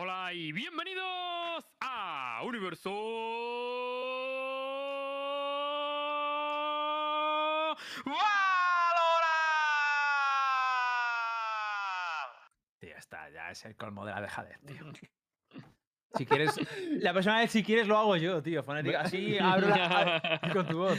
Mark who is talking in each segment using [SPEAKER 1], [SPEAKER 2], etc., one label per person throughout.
[SPEAKER 1] Hola y bienvenidos a Universo Valorant.
[SPEAKER 2] Tío, está, ya es el colmo de la dejadez, tío. Si quieres, la próxima vez si quieres lo hago yo, tío. Fonética, así abro la, con tu voz.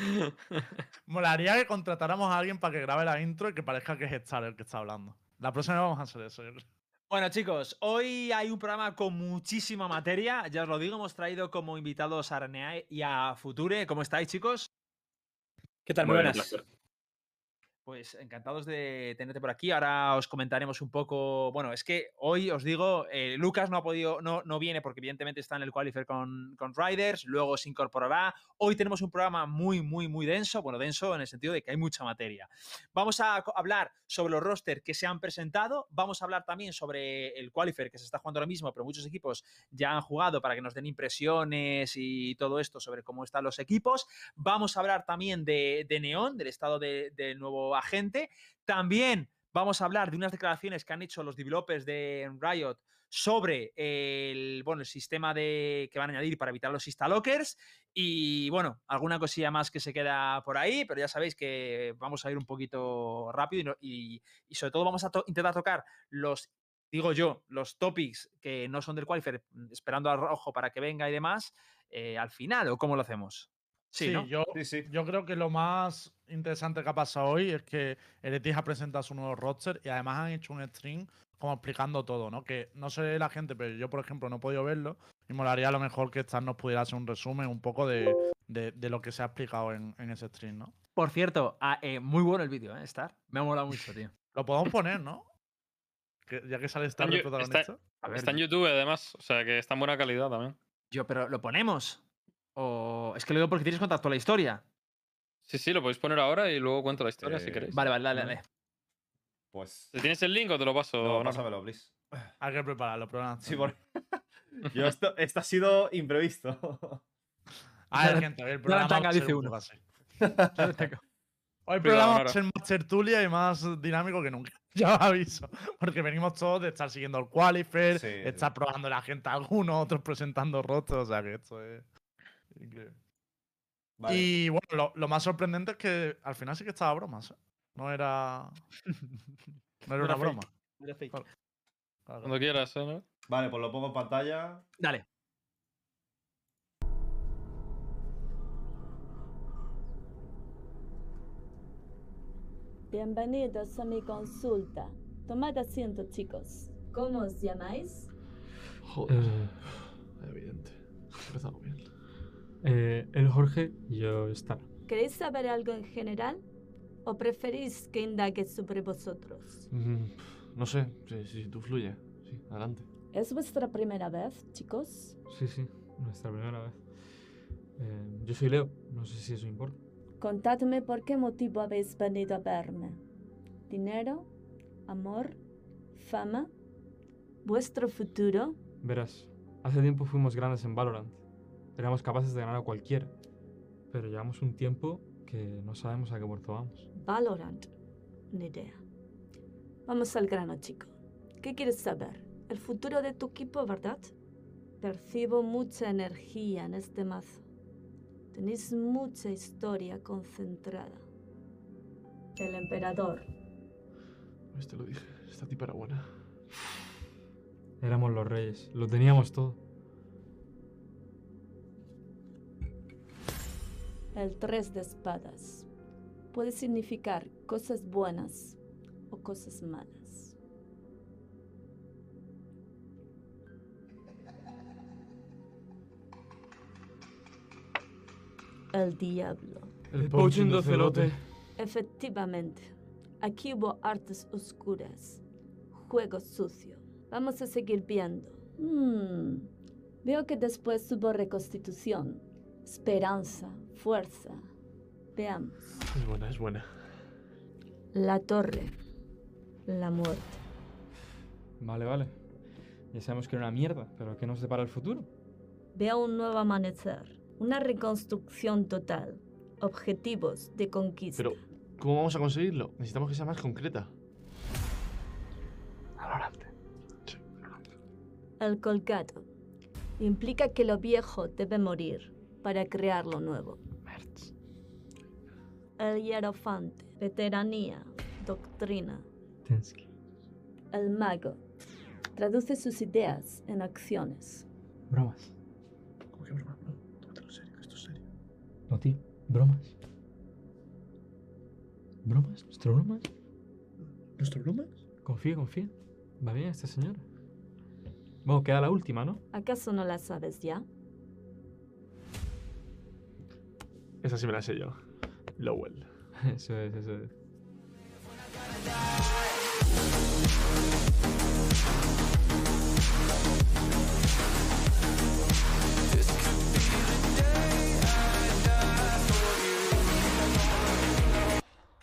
[SPEAKER 3] Molaría que contratáramos a alguien para que grabe la intro y que parezca que es Star el que está hablando. La próxima vez vamos a hacer eso. yo creo.
[SPEAKER 2] Bueno, chicos, hoy hay un programa con muchísima materia. Ya os lo digo, hemos traído como invitados a Arneae y a Future. ¿Cómo estáis, chicos?
[SPEAKER 4] ¿Qué tal? Muy
[SPEAKER 1] Muy
[SPEAKER 4] buenas.
[SPEAKER 1] bien,
[SPEAKER 2] Pues encantados de tenerte por aquí. Ahora os comentaremos un poco. Bueno, es que hoy os digo, eh, Lucas no ha podido, no, no viene porque evidentemente está en el qualifier con, con Riders, luego se incorporará. Hoy tenemos un programa muy, muy, muy denso. Bueno, denso en el sentido de que hay mucha materia. Vamos a hablar sobre los rosters que se han presentado. Vamos a hablar también sobre el qualifier que se está jugando ahora mismo, pero muchos equipos ya han jugado para que nos den impresiones y todo esto sobre cómo están los equipos. Vamos a hablar también de, de Neon, del estado de- del agente. También vamos a hablar de unas declaraciones que han hecho los developers de Riot sobre el, bueno, el sistema de, que van a añadir para evitar los instalockers. Y bueno, alguna cosilla más que se queda por ahí, pero ya sabéis que vamos a ir un poquito rápido y, y- sobre todo vamos a intentar tocar los, digo yo, los topics que no son del qualifier, esperando al rojo para que venga y demás, eh, al final, ¿o cómo lo hacemos? Sí, ¿no?
[SPEAKER 3] yo,
[SPEAKER 4] Sí, sí.
[SPEAKER 3] yo creo que lo más interesante que ha pasado hoy es que Eretis ha presentado su nuevo roster y además han hecho un stream como explicando todo, ¿no? Que no sé la gente, pero yo, por ejemplo, no he podido verlo y molaría a lo mejor que Star nos pudiera hacer un resumen un poco de, de- de lo que se ha explicado en, en ese stream, ¿no?
[SPEAKER 2] Por cierto, ah, eh, muy bueno el vídeo, ¿eh? Star. Me ha molado mucho, tío.
[SPEAKER 3] Lo podemos poner, ¿no? Que- ya que sale Star de
[SPEAKER 1] Yu-
[SPEAKER 3] protagonista.
[SPEAKER 2] A ver,
[SPEAKER 1] Está en YouTube además, o sea que está en buena calidad también.
[SPEAKER 2] yo, pero ¿lo ponemos? O es que lo digo porque tienes contacto a la historia.
[SPEAKER 1] Sí, sí, lo podéis poner ahora y luego cuento la historia si
[SPEAKER 4] Eh,
[SPEAKER 1] queréis.
[SPEAKER 2] Vale, vale, dale, dale.
[SPEAKER 4] Pues.
[SPEAKER 1] Tienes el link o te lo paso.
[SPEAKER 4] No, pásamelo, please.
[SPEAKER 3] Hay que prepararlo, pero
[SPEAKER 4] Sí, por... Yo esto, esto ha sido imprevisto.
[SPEAKER 3] A ver, gente, el programa va a ser
[SPEAKER 2] uno.
[SPEAKER 3] Hoy el programa va a ser más tertulia y más dinámico que nunca. Ya os aviso. Porque venimos todos de estar siguiendo el Qualifier,
[SPEAKER 4] Sí,
[SPEAKER 3] estar
[SPEAKER 4] sí.
[SPEAKER 3] probando la gente a algunos, otros presentando rostros. O sea que esto es increíble.
[SPEAKER 4] Vale.
[SPEAKER 3] Y bueno, lo, lo más sorprendente es que al final sí que estaba bromas. ¿eh? No era. No era una
[SPEAKER 2] fake.
[SPEAKER 3] broma.
[SPEAKER 2] Era fake.
[SPEAKER 3] Claro, claro.
[SPEAKER 1] Cuando quieras, ¿eh? ¿no?
[SPEAKER 4] Vale, pues lo pongo en pantalla.
[SPEAKER 2] Dale.
[SPEAKER 5] Bienvenidos a mi consulta. Tomad asiento, chicos. ¿Cómo os llamáis?
[SPEAKER 6] Joder. Evidente. Empezamos bien. Eh, el Jorge y yo Star.
[SPEAKER 5] ¿Queréis saber algo en general? ¿O preferís que indague sobre vosotros?
[SPEAKER 6] Mm, no sé, si, si tú fluye. Sí, adelante.
[SPEAKER 5] ¿Es vuestra primera vez, chicos?
[SPEAKER 6] Sí, sí, nuestra primera vez. Eh, yo soy Leo, no sé si eso importa.
[SPEAKER 5] Contadme por qué motivo habéis venido a verme. ¿Dinero? ¿Amor? ¿Fama? ¿Vuestro futuro?
[SPEAKER 6] Verás, hace tiempo fuimos grandes en Valorant. Éramos capaces de ganar a cualquiera. Pero llevamos un tiempo que no sabemos a qué puerto vamos.
[SPEAKER 5] Valorant. Ni idea. Vamos al grano, chico. ¿Qué quieres saber? El futuro de tu equipo, ¿verdad? Percibo mucha energía en este mazo. Tenéis mucha historia concentrada. El emperador.
[SPEAKER 6] Pues te lo dije, esta tipa era buena. Éramos los reyes, lo teníamos todo.
[SPEAKER 5] El tres de espadas. Puede significar cosas buenas o cosas malas. El diablo.
[SPEAKER 6] El, poaching de celote.
[SPEAKER 5] Efectivamente, aquí hubo artes oscuras, juego sucio. Vamos a seguir viendo. Hmm, Veo que después hubo reconstitución, esperanza, fuerza. Veamos.
[SPEAKER 6] Es buena, es buena.
[SPEAKER 5] La torre, la muerte.
[SPEAKER 6] Vale, vale. Ya sabemos que era una mierda, pero ¿qué nos depara el futuro?
[SPEAKER 5] Veo un nuevo amanecer, una reconstrucción total, objetivos de conquista.
[SPEAKER 6] Pero, ¿cómo vamos a conseguirlo? Necesitamos que sea más concreta. Valorante. Sí, Valorante.
[SPEAKER 5] El colgado. Implica que lo viejo debe morir para crear lo nuevo.
[SPEAKER 6] Merch.
[SPEAKER 5] El hierofante. Veteranía. Doctrina.
[SPEAKER 6] Tensky.
[SPEAKER 5] El mago. Traduce sus ideas en acciones.
[SPEAKER 6] Bromas.
[SPEAKER 3] ¿Cómo que broma? No, tómatelo serio, que esto es serio.
[SPEAKER 6] No, tío. Bromas. ¿Bromas? ¿Nuestro bromas?
[SPEAKER 3] ¿Nuestro broma?
[SPEAKER 6] Confía, confía. Va bien esta señora. Bueno, queda la última, ¿no?
[SPEAKER 5] ¿Acaso no la sabes ya?
[SPEAKER 7] Esa sí me la sé yo. Lowell.
[SPEAKER 6] Eso es, eso es.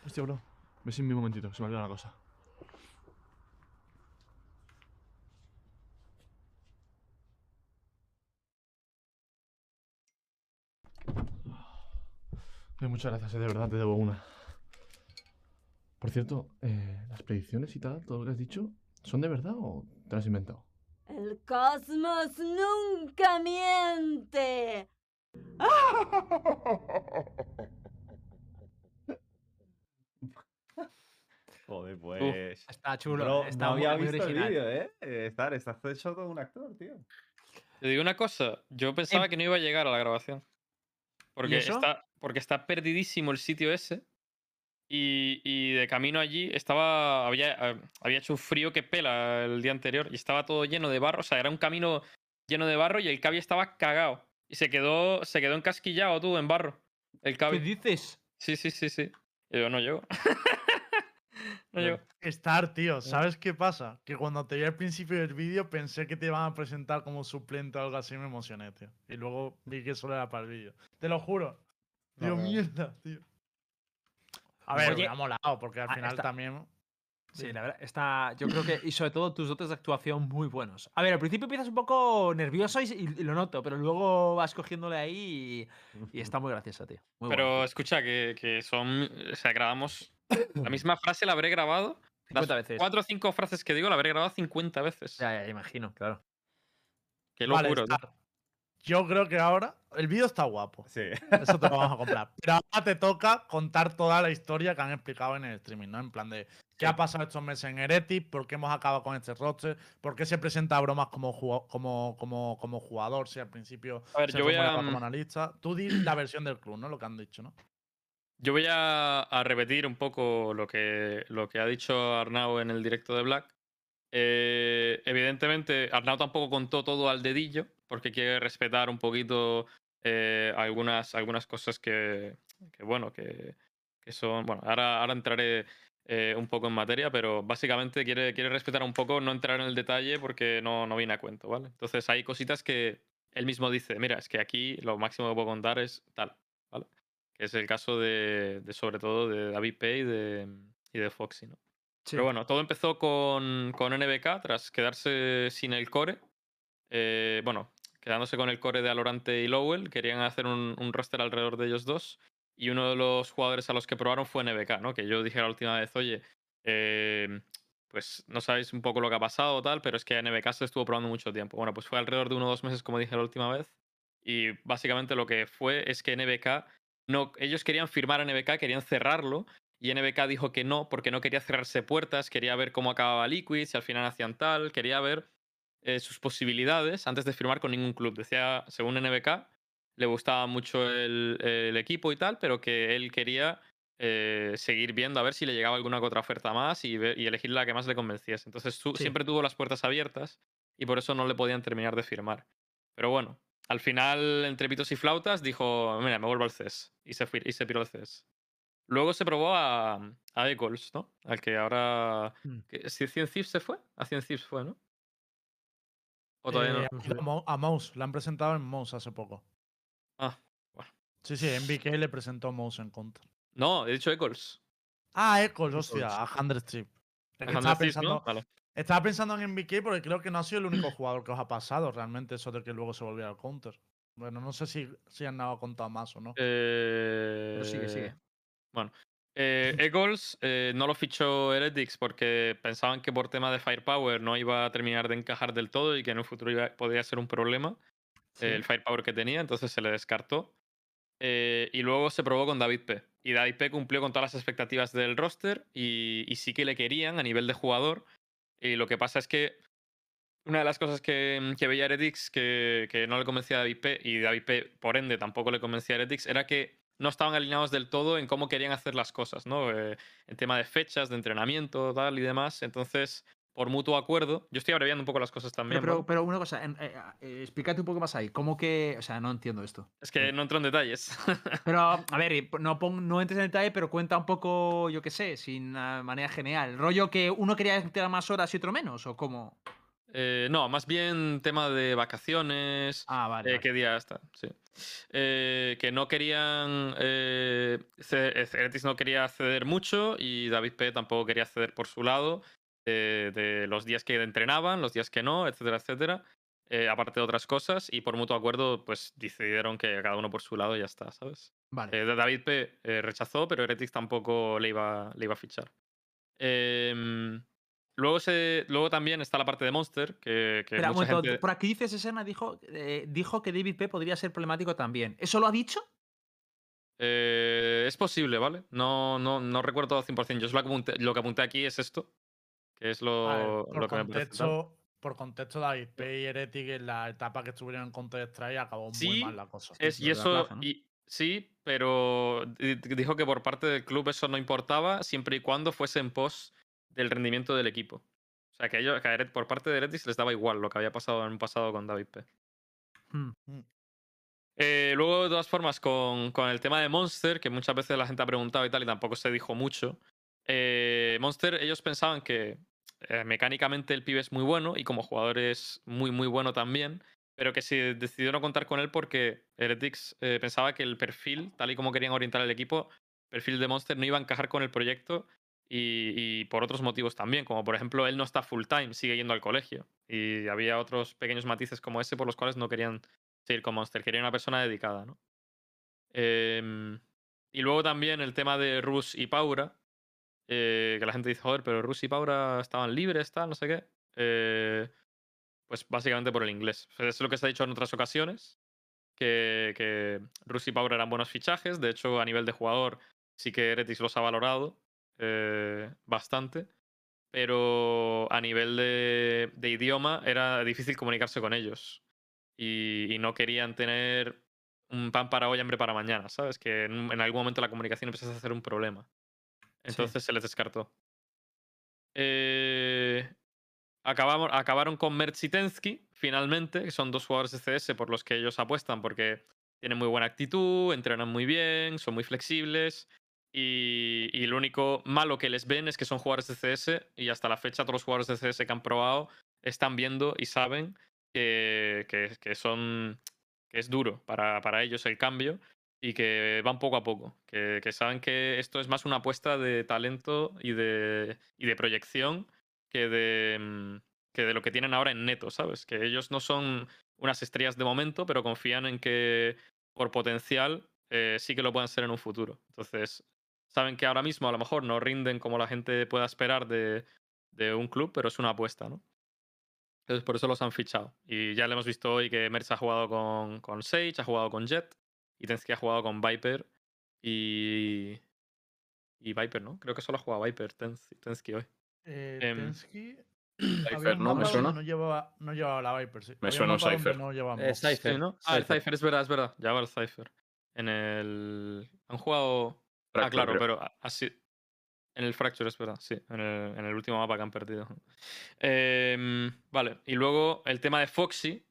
[SPEAKER 7] Hostia, bro. Ve sin mi momentito, se me olvidó una cosa. Muchas gracias, eh, de verdad, te debo una. Por cierto, eh, las predicciones y tal, todo lo que has dicho, ¿son de verdad o te las has inventado?
[SPEAKER 5] El cosmos nunca miente.
[SPEAKER 4] Joder, pues.
[SPEAKER 2] Está chulo.
[SPEAKER 4] Bro,
[SPEAKER 2] está
[SPEAKER 4] no
[SPEAKER 2] muy-
[SPEAKER 4] había
[SPEAKER 2] muy
[SPEAKER 4] visto el vídeo, ¿eh? Eh, Estar, estás hecho todo un actor, tío.
[SPEAKER 1] Te digo una cosa, yo pensaba que no iba a llegar a la grabación. Porque
[SPEAKER 2] eso?
[SPEAKER 1] está, porque está perdidísimo el sitio ese. Y, y de camino allí estaba. Había, eh, había hecho un frío que pela el día anterior y estaba todo lleno de barro. O sea, era un camino lleno de barro y el cabi estaba cagado. Y se quedó, se quedó encasquillado tú en barro. El
[SPEAKER 2] ¿Qué
[SPEAKER 1] cabi.
[SPEAKER 2] dices?
[SPEAKER 1] Sí, sí, sí, sí. Y yo no llego. no llego.
[SPEAKER 3] Star, tío, ¿sabes qué pasa? Que cuando te vi al principio del vídeo pensé que te iban a presentar como suplente o algo así y me emocioné, tío. Y luego vi que solo era para el vídeo. Te lo juro. Tío,
[SPEAKER 4] No.
[SPEAKER 3] mierda, tío. A ver,
[SPEAKER 2] Oye,
[SPEAKER 3] me ha molado, porque al
[SPEAKER 2] ah,
[SPEAKER 3] final
[SPEAKER 2] está-
[SPEAKER 3] también.
[SPEAKER 2] Sí, la verdad, está. Yo creo que. Y sobre todo tus dotes de actuación muy buenos. A ver, al principio empiezas un poco nervioso y, y- y lo noto, pero luego vas cogiéndole ahí y, y está muy gracioso, tío. Muy
[SPEAKER 1] Pero
[SPEAKER 2] bueno.
[SPEAKER 1] escucha, que, que son. O sea, grabamos. La misma frase la habré grabado. Las
[SPEAKER 2] 50 veces.
[SPEAKER 1] cuatro o cinco frases que digo la habré grabado 50 veces.
[SPEAKER 2] Ya, ya, imagino, claro.
[SPEAKER 1] Qué
[SPEAKER 3] Vale,
[SPEAKER 1] locura. tío.
[SPEAKER 3] Yo creo que ahora. El vídeo está guapo.
[SPEAKER 4] Sí.
[SPEAKER 3] Eso te lo vamos a comprar. Pero ahora te toca contar toda la historia que han explicado en el streaming, ¿no? En plan de qué ha pasado estos meses en Heretic, por qué hemos acabado con este roster, por qué se presenta a bromas como, como, como, como jugador, si al principio
[SPEAKER 1] A ver,
[SPEAKER 3] se
[SPEAKER 1] yo voy a,
[SPEAKER 3] como analista. Tú di la versión del club, ¿no? Lo que han dicho, ¿no?
[SPEAKER 1] yo voy a, a repetir un poco lo que, lo que ha dicho Arnau en el directo de Black. Eh, evidentemente, Arnau tampoco contó todo al dedillo, porque quiere respetar un poquito eh, algunas, algunas cosas que, que, bueno, que, que son. Bueno, ahora, ahora entraré eh, un poco en materia, pero básicamente quiere, quiere respetar un poco, no entrar en el detalle porque no, no viene a cuento, ¿vale? Entonces hay cositas que él mismo dice, mira, es que aquí lo máximo que puedo contar es tal, ¿vale? Que es el caso de, de sobre todo de David Pay y de, y de Foxy, ¿no? Pero bueno, todo empezó con, con NBK tras quedarse sin el core. Eh, bueno, quedándose con el core de Alorante y Lowell. Querían hacer un, roster alrededor de ellos dos. Y uno de los jugadores a los que probaron fue NBK, ¿no? Que yo dije la última vez, oye, eh, pues no sabéis un poco lo que ha pasado o tal, pero es que NBK se estuvo probando mucho tiempo. Bueno, pues fue alrededor de uno o dos meses, como dije la última vez. Y básicamente lo que fue es que NBK, no, ellos querían firmar a NBK, querían cerrarlo, y NBK dijo que no, porque no quería cerrarse puertas, quería ver cómo acababa Liquid, si al final hacían tal, quería ver eh, sus posibilidades antes de firmar con ningún club. Decía, según NBK, le gustaba mucho el, el equipo y tal, pero que él quería eh, seguir viendo a ver si le llegaba alguna otra oferta más y, y elegir la que más le convenciese. Entonces
[SPEAKER 2] Sí.
[SPEAKER 1] siempre tuvo las puertas abiertas y por eso no le podían terminar de firmar. Pero bueno, al final, entre pitos y flautas, dijo, mira, me vuelvo al CES. Y se, y se piró al CES. Luego se probó a, a Eccles, ¿no? Al que ahora...
[SPEAKER 2] Mm.
[SPEAKER 1] que- ¿Si 100 Thieves se fue? A 100 Thieves fue, ¿no? O todavía
[SPEAKER 3] Eh,
[SPEAKER 1] no.
[SPEAKER 3] a Mo- a Mouse, la han presentado en Mouse hace poco.
[SPEAKER 1] Ah, bueno.
[SPEAKER 3] Sí, sí, en BK le presentó Mouse en contra.
[SPEAKER 1] No, he dicho Eccles.
[SPEAKER 3] Ah, Echoes, hostia, a Hundred Strip. Es que
[SPEAKER 1] A
[SPEAKER 3] estaba
[SPEAKER 1] 100 Thieves,
[SPEAKER 3] pensando,
[SPEAKER 1] ¿no? Vale.
[SPEAKER 3] estaba pensando en MBK porque creo que no ha sido el único jugador que os ha pasado realmente eso de que luego se volviera al counter. Bueno, no sé si, si han dado contado más o no.
[SPEAKER 1] Eh,
[SPEAKER 2] Pero sigue, sigue.
[SPEAKER 1] Bueno, Eh, Eagles eh, no lo fichó Heretics porque pensaban que por tema de firepower no iba a terminar de encajar del todo y que en el futuro iba- podría ser un problema
[SPEAKER 2] Sí.
[SPEAKER 1] el firepower que tenía, entonces se le descartó. Eh, y luego se probó con David P. Y David P cumplió con todas las expectativas del roster y, y sí que le querían a nivel de jugador. Y lo que pasa es que una de las cosas que, que veía Heretics que, que no le convencía a David P. y David P. por ende tampoco le convencía a Heretics era que no estaban alineados del todo en cómo querían hacer las cosas, ¿no? Eh, en tema de fechas, de entrenamiento, tal y demás. Entonces, por mutuo acuerdo, yo estoy abreviando un poco las cosas también.
[SPEAKER 2] Pero, pero, una cosa, en- eh, eh, explícate un poco más ahí. ¿Cómo que.? O sea, no entiendo esto.
[SPEAKER 1] Es que no entro en detalles.
[SPEAKER 2] Pero, a ver, no, pon- no entres en detalle, pero cuenta un poco, yo qué sé, sin manera general. ¿Rollo que uno quería tener más horas y otro menos? ¿O cómo?
[SPEAKER 1] No, más bien tema de vacaciones.
[SPEAKER 2] Ah, vale. vale.
[SPEAKER 1] ¿Qué día está? Sí. Eh, que no querían. Eh, eh, no quería ceder mucho y David P. tampoco quería ceder por su lado de, de los días que entrenaban, los días que no, etcétera, etcétera. eh, aparte de otras cosas, y por mutuo acuerdo, pues decidieron que cada uno por su lado y ya está, ¿sabes?
[SPEAKER 2] Vale.
[SPEAKER 1] Eh, David P. eh, rechazó, pero Heretics tampoco le iba, le iba a fichar. Em, luego, se, luego también está la parte de Monster, que, que
[SPEAKER 2] Espera, un
[SPEAKER 1] mucha
[SPEAKER 2] momento,
[SPEAKER 1] gente...
[SPEAKER 2] por aquí dice Sesena, dijo, eh, dijo que David P podría ser problemático también. ¿Eso lo ha dicho?
[SPEAKER 1] Eh, es posible, ¿vale? No, no, no recuerdo todo al 100%. Yo es lo que, apunté, lo que apunté aquí es esto, que es lo,
[SPEAKER 3] ver,
[SPEAKER 1] que me parece.
[SPEAKER 3] contexto, por contexto, David P y Heretic en la etapa que estuvieron en Counter-Strike acabó muy
[SPEAKER 1] Sí,
[SPEAKER 3] mal la cosa.
[SPEAKER 1] Es,
[SPEAKER 2] Sí,
[SPEAKER 1] y eso,
[SPEAKER 2] plaza, ¿no?
[SPEAKER 1] y, sí, pero di- dijo que por parte del club eso no importaba siempre y cuando fuese en pos del rendimiento del equipo. O sea, que, ellos, que a Eret- por parte de Eretis les daba igual lo que había pasado en un pasado con David P.
[SPEAKER 2] Hmm.
[SPEAKER 1] Eh, luego, de todas formas, con, con el tema de Monster, que muchas veces la gente ha preguntado y tal, y tampoco se dijo mucho. eh, Monster, ellos pensaban que eh, mecánicamente el pibe es muy bueno y como jugador es muy, muy bueno también, pero que se decidió no contar con él porque Heretics eh, pensaba que el perfil, tal y como querían orientar el equipo, el perfil de Monster no iba a encajar con el proyecto y, por otros motivos también, como por ejemplo él no está full time, sigue yendo al colegio y había otros pequeños matices como ese por los cuales no querían seguir con Monster, querían una persona dedicada, ¿no? Em, y luego también el tema de Rus y Paura, eh, que la gente dice, joder, pero Rus y Paura estaban libres, tal, no sé qué. Eh, pues básicamente por el inglés. Sea, Es lo que se ha dicho en otras ocasiones, que, que Rus y Paura eran buenos fichajes. De hecho, a nivel de jugador, sí que Eretis los ha valorado eh, bastante. Pero a nivel de, de idioma era difícil comunicarse con ellos. Y, y no querían tener un pan para hoy, hambre para mañana, ¿sabes? Que en, algún momento la comunicación empezó a ser un problema. Entonces se les descartó. Eh, acabamos, acabaron con Mertz y Tensky, finalmente, que son dos jugadores de CS por los que ellos apuestan porque tienen muy buena actitud, entrenan muy bien, son muy flexibles. Y, y lo único malo que les ven es que son jugadores de CS y hasta la fecha todos los jugadores de CS que han probado están viendo y saben que, que- que son que es duro para, para ellos el cambio y que van poco a poco, que, que saben que esto es más una apuesta de talento y de, y de proyección que de, mm, que de lo que tienen ahora en neto, ¿sabes? Que ellos no son unas estrellas de momento, pero confían en que por potencial eh, sí que lo puedan ser en un futuro. Entonces, saben que ahora mismo a lo mejor no rinden como la gente pueda esperar de, de un club, pero es una apuesta, ¿no? Entonces, por eso los han fichado. Y ya le hemos visto hoy que Merz ha jugado con, con Sage, ha jugado con Jet, y Tensky ha jugado con Viper y. Y Viper, ¿no? Creo que solo ha jugado Viper, Tens- Tensky hoy.
[SPEAKER 3] Eh,
[SPEAKER 1] Em,
[SPEAKER 3] Tensky,
[SPEAKER 8] Cypher, ¿no? ¿Me suena?
[SPEAKER 3] No llevaba, no llevaba la Viper, sí.
[SPEAKER 8] Me
[SPEAKER 3] Había
[SPEAKER 8] suena un Cypher.
[SPEAKER 3] No llevaba
[SPEAKER 4] Eh. Cypher.
[SPEAKER 1] Sí, ¿no? Ah, el
[SPEAKER 4] Cypher.
[SPEAKER 1] Es verdad, es verdad. Va el Cypher. En el. Han jugado. Ah, claro,
[SPEAKER 8] creo.
[SPEAKER 1] pero así. En el Fracture, es verdad, sí. En el, en el último mapa que han perdido. Em, vale, y luego el tema de Foxy.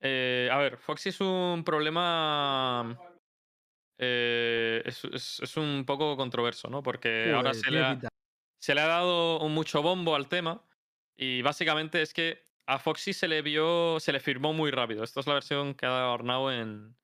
[SPEAKER 1] Eh, a ver, Foxy es un problema. eh, es, es- es un poco controverso, ¿no? Porque ahora se le, ha,
[SPEAKER 2] David,
[SPEAKER 1] se le ha dado un mucho bombo al tema. Y básicamente es que a Foxy se le vio. Se le firmó muy rápido. Esta es la versión que ha dado Arnau en,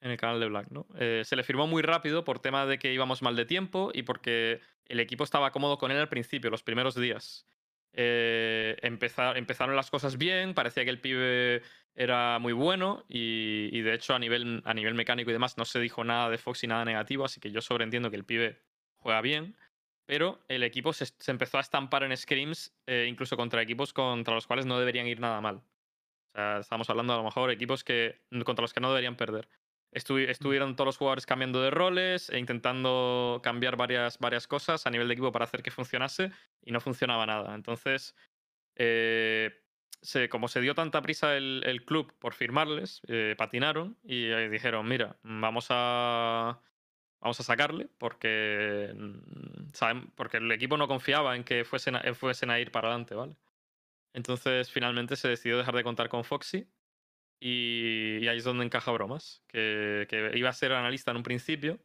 [SPEAKER 1] en el canal de Black, ¿no? Eh, se le firmó muy rápido por tema de que íbamos mal de tiempo y porque el equipo estaba cómodo con él al principio, los primeros días. Eh, empeza- empezaron las cosas bien, parecía que el pibe era muy bueno y, y de hecho a nivel, a nivel mecánico y demás no se dijo nada de Foxy, nada negativo, así que yo sobreentiendo que el pibe juega bien, pero el equipo se, se empezó a estampar en scrims, eh, incluso contra equipos contra los cuales no deberían ir nada mal. O sea, estamos hablando a lo mejor equipos que, contra los que no deberían perder. Estuvi- estuvieron todos los jugadores cambiando de roles e intentando cambiar varias, varias cosas a nivel de equipo para hacer que funcionase y no funcionaba nada. Entonces, eh, se- como se dio tanta prisa el, el club por firmarles, eh, patinaron y eh, dijeron, mira, vamos a, vamos a sacarle porque, mm, saben- porque el equipo no confiaba en que fuesen a, fuesen a ir para adelante, ¿vale? Entonces, finalmente se decidió dejar de contar con Foxy y, ahí es donde encaja Bromas, que, que iba a ser analista en un principio,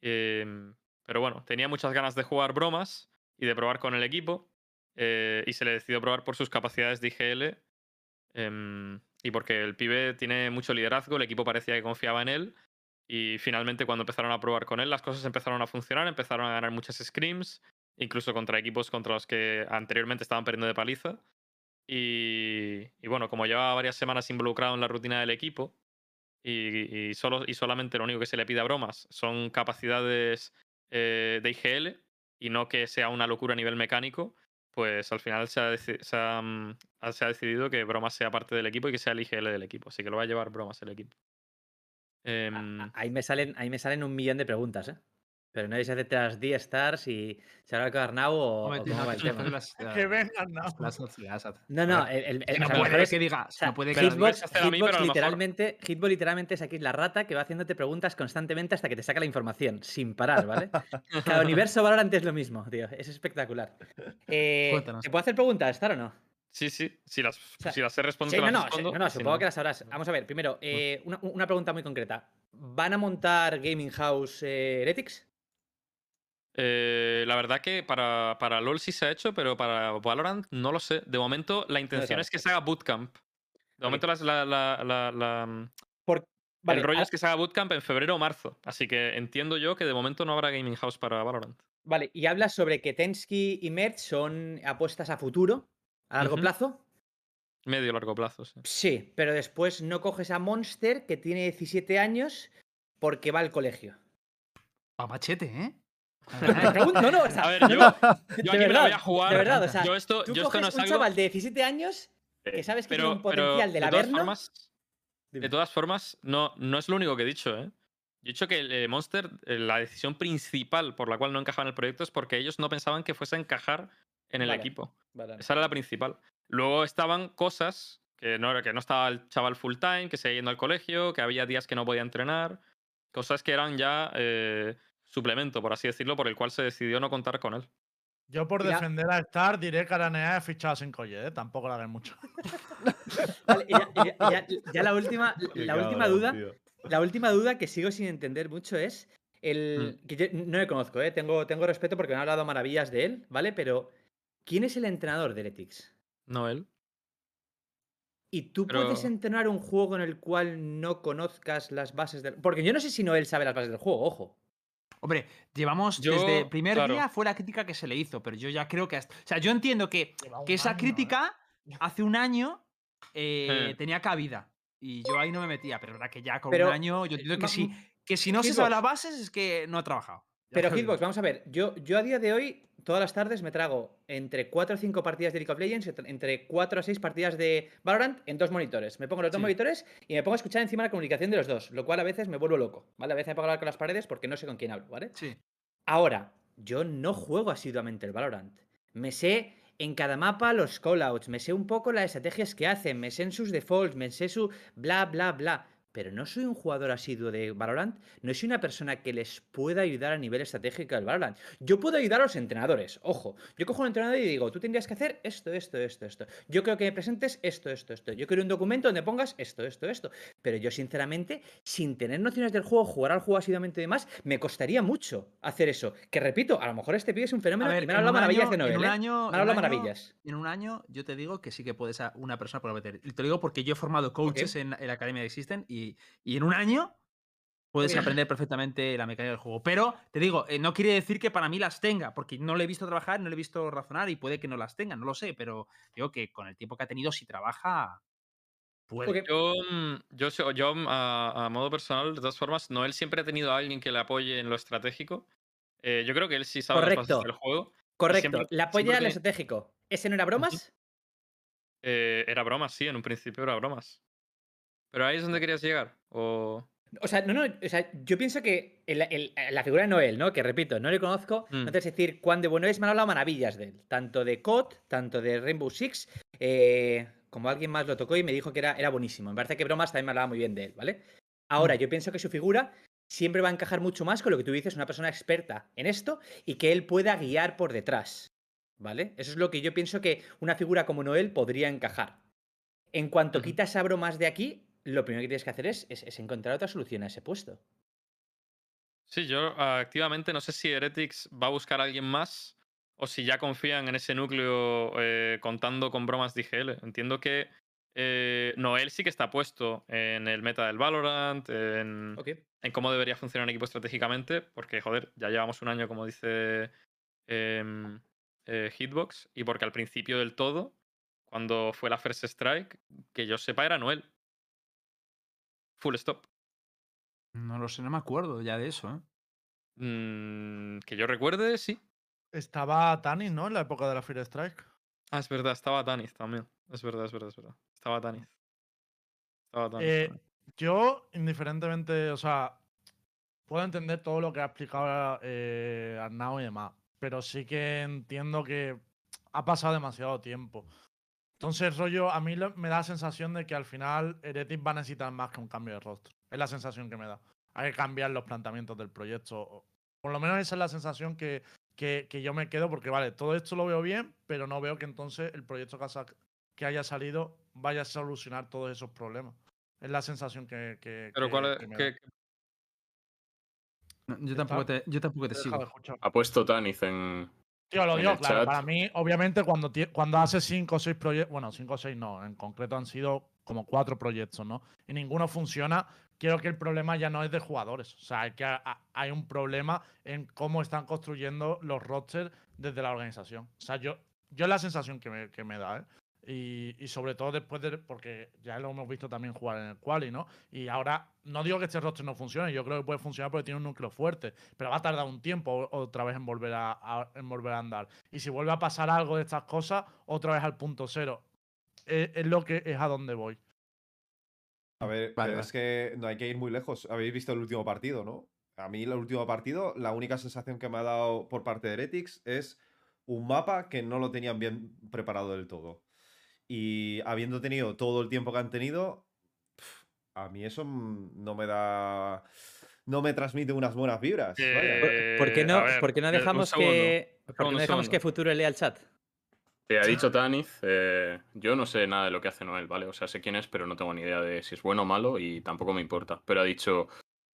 [SPEAKER 1] em, pero bueno, tenía muchas ganas de jugar Bromas y de probar con el equipo eh, y se le decidió probar por sus capacidades de IGL em, y porque el pibe tiene mucho liderazgo, el equipo parecía que confiaba en él y finalmente cuando empezaron a probar con él las cosas empezaron a funcionar, empezaron a ganar muchas scrims, incluso contra equipos contra los que anteriormente estaban perdiendo de paliza. Y, y bueno, como llevaba varias semanas involucrado en la rutina del equipo y, y solo, y solamente lo único que se le pide a bromas son capacidades eh, de IGL y no que sea una locura a nivel mecánico, pues al final se ha, se ha, mm, ha- se ha decidido que bromas sea parte del equipo y que sea el IGL del equipo. Así que lo va a llevar bromas el equipo. Em,
[SPEAKER 8] Ahí me salen, ahí me salen un millón de preguntas, ¿eh? Pero no hacerte las 10 stars y se con Arnau o,
[SPEAKER 2] Hombre,
[SPEAKER 8] o cómo
[SPEAKER 2] no,
[SPEAKER 8] va el
[SPEAKER 2] tío,
[SPEAKER 8] tema.
[SPEAKER 2] las-
[SPEAKER 3] Que vengan, no.
[SPEAKER 2] las.
[SPEAKER 8] No,
[SPEAKER 2] A
[SPEAKER 8] el, el-
[SPEAKER 2] que
[SPEAKER 8] el-
[SPEAKER 2] no
[SPEAKER 8] o sea, a
[SPEAKER 2] puede
[SPEAKER 8] mejor es-
[SPEAKER 2] que diga,
[SPEAKER 8] o sea,
[SPEAKER 2] no puede que.
[SPEAKER 8] Hitbox,
[SPEAKER 1] a mí,
[SPEAKER 8] Hitbox
[SPEAKER 1] a
[SPEAKER 8] literalmente, Hitbox literalmente es aquí la rata que va haciéndote preguntas constantemente hasta que te saca la información, sin parar, ¿vale? Cada universo Valorant es lo mismo, tío. Es espectacular. Eh. ¿Te puedo hacer preguntas, ¿estar o no?
[SPEAKER 1] sí, sí, si las,
[SPEAKER 8] sea,
[SPEAKER 1] si las sé responder,
[SPEAKER 8] Sí,
[SPEAKER 1] te
[SPEAKER 8] no,
[SPEAKER 1] las
[SPEAKER 8] no,
[SPEAKER 1] respondo,
[SPEAKER 8] no, no, supongo
[SPEAKER 1] no-
[SPEAKER 8] que las sabrás. Vamos a ver, primero, eh, una, una pregunta muy concreta. ¿Van a montar Gaming House eh, Heretics?
[SPEAKER 1] Eh, la verdad que para, para LOL sí se ha hecho, pero para Valorant no lo sé. De momento, la intención es que se haga bootcamp. De momento, la- la- la- la, mm,
[SPEAKER 8] Por- Vale,
[SPEAKER 1] el rollo
[SPEAKER 8] ah,
[SPEAKER 1] es que se haga bootcamp en febrero o marzo. Así que entiendo yo que de momento no habrá Gaming House para Valorant.
[SPEAKER 8] Vale, y hablas sobre que Tensky y Merch son apuestas a futuro, a largo plazo.
[SPEAKER 1] Medio largo plazo, sí.
[SPEAKER 8] Sí, pero después no coges a Monster, que tiene 17 años, porque va al colegio.
[SPEAKER 2] Pa' machete, ¿eh?
[SPEAKER 8] No, no, o sea,
[SPEAKER 1] A ver, yo,
[SPEAKER 8] no,
[SPEAKER 1] yo aquí me la voy a jugar.
[SPEAKER 8] de verdad, o sea,
[SPEAKER 1] yo esto,
[SPEAKER 8] Tú
[SPEAKER 1] yo esto
[SPEAKER 8] coges
[SPEAKER 1] no es
[SPEAKER 8] un chaval de 17 años que sabes que tiene un potencial del
[SPEAKER 1] de formas,
[SPEAKER 8] Dime.
[SPEAKER 1] de todas formas, no, no es lo único que he dicho, ¿eh? Yo he dicho que eh, Monster, eh, la decisión principal por la cual no encajaba en el proyecto es porque ellos no pensaban que fuese a encajar en el
[SPEAKER 8] Vale.
[SPEAKER 1] equipo.
[SPEAKER 8] Vale.
[SPEAKER 1] Esa era la principal. Luego estaban cosas que no, que no estaba el chaval full time, que seguía yendo al colegio, que había días que no podía entrenar. Cosas que eran ya eh, suplemento, por así decirlo, por el cual se decidió no contar con él.
[SPEAKER 3] Yo por defender a Star diré que Aranea ha fichado sin colle, ¿eh? Tampoco la hagáis mucho.
[SPEAKER 8] Vale, ya, y ya- y ya- ya la última,
[SPEAKER 4] Qué
[SPEAKER 8] la última
[SPEAKER 4] cabrón,
[SPEAKER 8] duda,
[SPEAKER 4] tío.
[SPEAKER 8] la última duda que sigo sin entender mucho es
[SPEAKER 1] Mm.
[SPEAKER 8] el que yo no le conozco, ¿eh? tengo, tengo respeto porque me han hablado maravillas de él, ¿vale? Pero ¿quién es el entrenador de Heretics?
[SPEAKER 1] No él.
[SPEAKER 8] ¿Y tú puedes entrenar un juego en el cual no conozcas las bases del Porque yo no sé si no él sabe las bases del juego, ojo.
[SPEAKER 2] Hombre, llevamos
[SPEAKER 1] Yo,
[SPEAKER 2] desde el primer
[SPEAKER 1] claro.
[SPEAKER 2] día fue la crítica que se le hizo, pero yo ya creo que hasta- O sea, yo entiendo que, que esa
[SPEAKER 3] año, ¿eh?
[SPEAKER 2] crítica hace un año eh,
[SPEAKER 1] Hmm.
[SPEAKER 2] tenía cabida. Y yo ahí no me metía, pero es verdad que ya con
[SPEAKER 8] Pero,
[SPEAKER 2] un año yo entiendo
[SPEAKER 8] ma-
[SPEAKER 2] que sí. Que si no se sabe las bases es que no ha trabajado.
[SPEAKER 8] Pero. Hitbox, vamos a ver, yo, yo a día de hoy, todas las tardes me trago entre 4 o 5 partidas de League of Legends, entre- entre 4 a 6 partidas de Valorant en dos monitores. Me pongo los dos
[SPEAKER 2] Sí.
[SPEAKER 8] monitores y me pongo a escuchar encima la comunicación de los dos, lo cual a veces me vuelvo loco, ¿vale? A veces me pongo a hablar con las paredes porque no sé con quién hablo, ¿vale?
[SPEAKER 2] Sí.
[SPEAKER 8] Ahora, yo no juego asiduamente el Valorant. Me sé en cada mapa los callouts, me sé un poco las estrategias que hacen, me sé en sus defaults, me sé su bla, bla, bla. Pero no soy un jugador asiduo de Valorant, no soy una persona que les pueda ayudar a nivel estratégico del Valorant. Yo puedo ayudar a los entrenadores, ojo. Yo cojo un entrenador y digo, tú tendrías que hacer esto, esto, esto, esto. Yo creo que me presentes esto, esto, esto. Yo quiero un documento donde pongas esto, esto, esto. Pero yo, sinceramente, sin tener nociones del juego, jugar al juego asiduamente y demás, me costaría mucho hacer eso. Que repito, a lo mejor este pibe es un fenómeno
[SPEAKER 2] ver,
[SPEAKER 8] y me han
[SPEAKER 2] en
[SPEAKER 8] hablado maravillas de
[SPEAKER 2] en
[SPEAKER 8] Noel.
[SPEAKER 2] un
[SPEAKER 8] ¿eh?
[SPEAKER 2] año-
[SPEAKER 8] Me
[SPEAKER 2] en un
[SPEAKER 8] maravillas.
[SPEAKER 2] En un año yo te digo que sí que puedes a una persona por meter. Y te lo digo porque yo he formado coaches en, en la academia de Existen y, y en un año puedes
[SPEAKER 8] bien.
[SPEAKER 2] aprender perfectamente la mecánica del juego. Pero te digo, eh, no quiere decir que para mí las tenga, porque no le he visto trabajar, no le he visto razonar y puede que no las tenga, no lo sé, pero digo que con el tiempo que ha tenido, si trabaja, puede.
[SPEAKER 1] Yo, mm, yo, yo mm, a, a modo personal, de todas formas, Noel siempre ha tenido a alguien que le apoye en lo estratégico. Eh, yo creo que él sí sabe
[SPEAKER 8] Correcto.
[SPEAKER 1] del juego.
[SPEAKER 8] Correcto.
[SPEAKER 1] siempre-
[SPEAKER 8] la polla del
[SPEAKER 1] tiene-
[SPEAKER 8] estratégico. ¿Ese no era bromas?
[SPEAKER 1] Eh, era bromas, sí, en un principio era bromas. Pero ahí es donde querías llegar. O.
[SPEAKER 8] O sea, no, no, o sea, yo pienso que el- el- la figura de Noel, ¿no? Que repito, no le conozco,
[SPEAKER 1] Mm.
[SPEAKER 8] no te sé decir cuán de bueno es, me han hablado maravillas de él. Tanto de COD, tanto de Rainbow Six, eh, como alguien más lo tocó y me dijo que era, era buenísimo. Me parece que Bromas también me hablaba muy bien de él, ¿vale? Ahora, yo pienso que su figura siempre va a encajar mucho más con lo que tú dices, una persona experta en esto y que él pueda guiar por detrás, ¿vale? Eso es lo que yo pienso que una figura como Noel podría encajar. En cuanto
[SPEAKER 1] Ujú.
[SPEAKER 8] quitas a Bromas de aquí, lo primero que tienes que hacer es, es- es encontrar otra solución a ese puesto.
[SPEAKER 1] Sí, yo ah, activamente no sé si Heretics va a buscar a alguien más o si ya confían en ese núcleo eh, contando con bromas de IGL. Entiendo que eh, Noel sí que está puesto en el meta del Valorant, en, en cómo debería funcionar un equipo estratégicamente, porque, joder, ya llevamos un año, como dice em, eh, Hitbox, y porque al principio del todo, cuando fue la First Strike, que yo sepa era Noel. Full stop.
[SPEAKER 2] No lo sé, no me acuerdo ya de eso, ¿eh?
[SPEAKER 1] Mm, que yo recuerde, sí.
[SPEAKER 3] Estaba Tanis, ¿no? En la época de la Fear Strike.
[SPEAKER 1] Ah, es verdad, estaba Tanis también. Es verdad, es verdad, es verdad. Estaba Tanis. Estaba Tanis.
[SPEAKER 3] Eh, yo, indiferentemente, o sea, puedo entender todo lo que ha explicado eh, Arnau y demás, pero sí que entiendo que ha pasado demasiado tiempo. Entonces, rollo, a mí me da la sensación de que al final Heretic va a necesitar más que un cambio de rostro. Es la sensación que me da. Hay que cambiar los planteamientos del proyecto. Por lo menos esa es la sensación que, que, que yo me quedo, porque vale, todo esto lo veo bien, pero no veo que entonces el proyecto que, ha sa- que haya salido vaya a solucionar todos esos problemas. Es la sensación que, que,
[SPEAKER 1] Pero
[SPEAKER 3] que-
[SPEAKER 1] cuál es.
[SPEAKER 3] que me
[SPEAKER 1] qué-
[SPEAKER 3] da.
[SPEAKER 2] No, Yo tampoco te, yo tampoco te sigo.
[SPEAKER 9] Ha puesto Taniz en.
[SPEAKER 3] Tío, lo digo claro.
[SPEAKER 9] chat.
[SPEAKER 3] Para mí, obviamente, cuando, cuando hace cinco o seis proyectos, bueno, cinco o seis no, en concreto han sido como cuatro proyectos, ¿no? Y ninguno funciona. Creo que el problema ya no es de jugadores. O sea, hay, que, hay un problema en cómo están construyendo los rosters desde la organización. O sea, yo, yo es la sensación que me, que me da, ¿eh? Y, y sobre todo después de. Porque ya lo hemos visto también jugar en el Quali, ¿no? Y ahora, no digo que este roster no funcione, yo creo que puede funcionar porque tiene un núcleo fuerte, pero va a tardar un tiempo otra vez en volver a, a- en volver a andar. Y si vuelve a pasar algo de estas cosas, otra vez al punto cero. Es, es lo que es a donde voy.
[SPEAKER 4] A ver,
[SPEAKER 2] vale.
[SPEAKER 4] es que no hay que ir muy lejos. Habéis visto el último partido, ¿no? A mí el último partido, la única sensación que me ha dado por parte de Heretics es un mapa que no lo tenían bien preparado del todo. Y habiendo tenido todo el tiempo que han tenido, a mí eso mm, no me da... No me transmite unas buenas vibras.
[SPEAKER 1] Eh,
[SPEAKER 8] ¿Por qué no,
[SPEAKER 1] ver,
[SPEAKER 8] por qué no
[SPEAKER 1] eh, un
[SPEAKER 8] dejamos
[SPEAKER 1] segundo,
[SPEAKER 8] que. ¿Por qué no dejamos que Futuro lea el chat?
[SPEAKER 9] Te ha dicho Taniz, eh, yo no sé nada de lo que hace Noel, ¿vale? O sea, sé quién es, pero no tengo ni idea de si es bueno o malo y tampoco me importa. Pero ha dicho,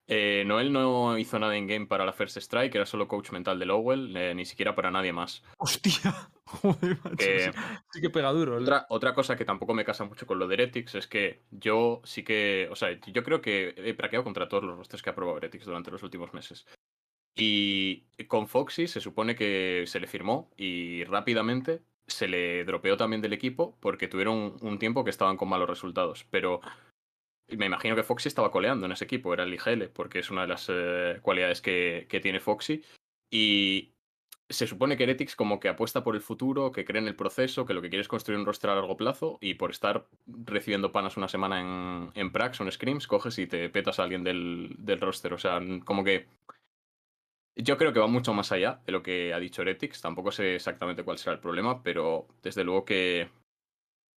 [SPEAKER 9] eh, Noel no hizo nada en game para la First Strike, era solo coach mental de Lowell, eh, ni siquiera para nadie más.
[SPEAKER 2] Hostia. Joder, macho,
[SPEAKER 9] Que-
[SPEAKER 2] sí, que pega duro.
[SPEAKER 9] Otra, otra cosa que tampoco me casa mucho con lo de Heretics es que yo sí que, o sea, yo creo que he praqueado contra todos los rosters que ha probado Heretics durante los últimos meses. Y con Foxy se supone que se le firmó y rápidamente se le dropeó también del equipo porque tuvieron un tiempo que estaban con malos resultados. Pero me imagino que Foxy estaba coleando en ese equipo, era el IGL, porque es una de las eh, cualidades que, que tiene Foxy. Y se supone que Heretics como que apuesta por el futuro, que cree en el proceso, que lo que quiere es construir un roster a largo plazo y por estar recibiendo panas una semana en, en Prax o en Scrims, coges y te petas a alguien del, del roster. O sea, como que yo creo que va mucho más allá de lo que ha dicho Heretics. Tampoco sé exactamente cuál será el problema, pero desde luego que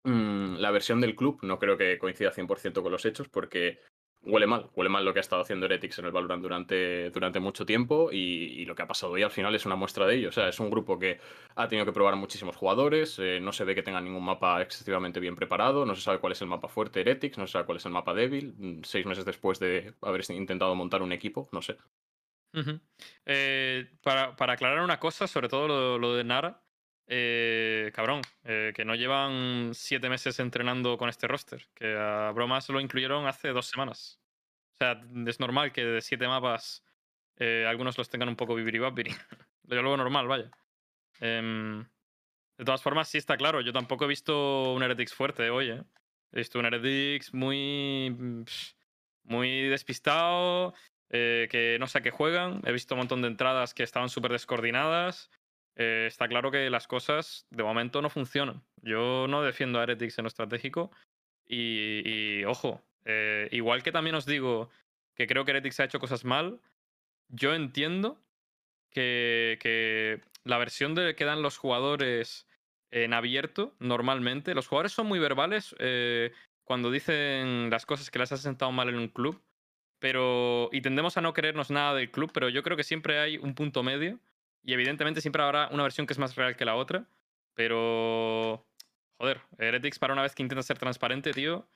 [SPEAKER 9] mm, la versión del club no creo que coincida 100% con los hechos porque huele mal. Huele mal lo que ha estado haciendo Heretics en el Valorant durante, durante mucho tiempo y, lo que ha pasado hoy al final es una muestra de ello. O sea, es un grupo que ha tenido que probar muchísimos jugadores, eh, no se ve que tenga ningún mapa excesivamente bien preparado, no se sabe cuál es el mapa fuerte Heretics, no se sabe cuál es el mapa débil, mm, seis meses después de haber intentado montar un equipo, no sé.
[SPEAKER 1] Eh, para, para aclarar una cosa, sobre todo lo, lo de Nara, eh, cabrón, eh, que no llevan siete meses entrenando con este roster, que a Bromas lo incluyeron hace dos semanas. O sea, es normal que de siete mapas eh, algunos los tengan un poco bibiribabiri. Yo lo veo normal, vaya. Em, de todas formas, sí está claro, yo tampoco he visto un Heretics fuerte hoy, ¿eh? He visto un Heretics muy... mm, muy despistado, que no sé a qué juegan. He visto un montón de entradas que estaban súper descoordinadas. Eh, está claro que las cosas de momento no funcionan. Yo no defiendo a Heretics en lo estratégico. Y, ojo, eh, igual que también os digo que creo que Heretics ha hecho cosas mal, yo entiendo que, la versión de que dan los jugadores en abierto, normalmente, los jugadores son muy verbales eh, cuando dicen las cosas que les has sentado mal en un club, pero y tendemos a no creernos nada del club, pero yo creo que siempre hay un punto medio y evidentemente siempre habrá una versión que es más real que la otra, pero joder, Heretics para una vez que intenta ser transparente, tío,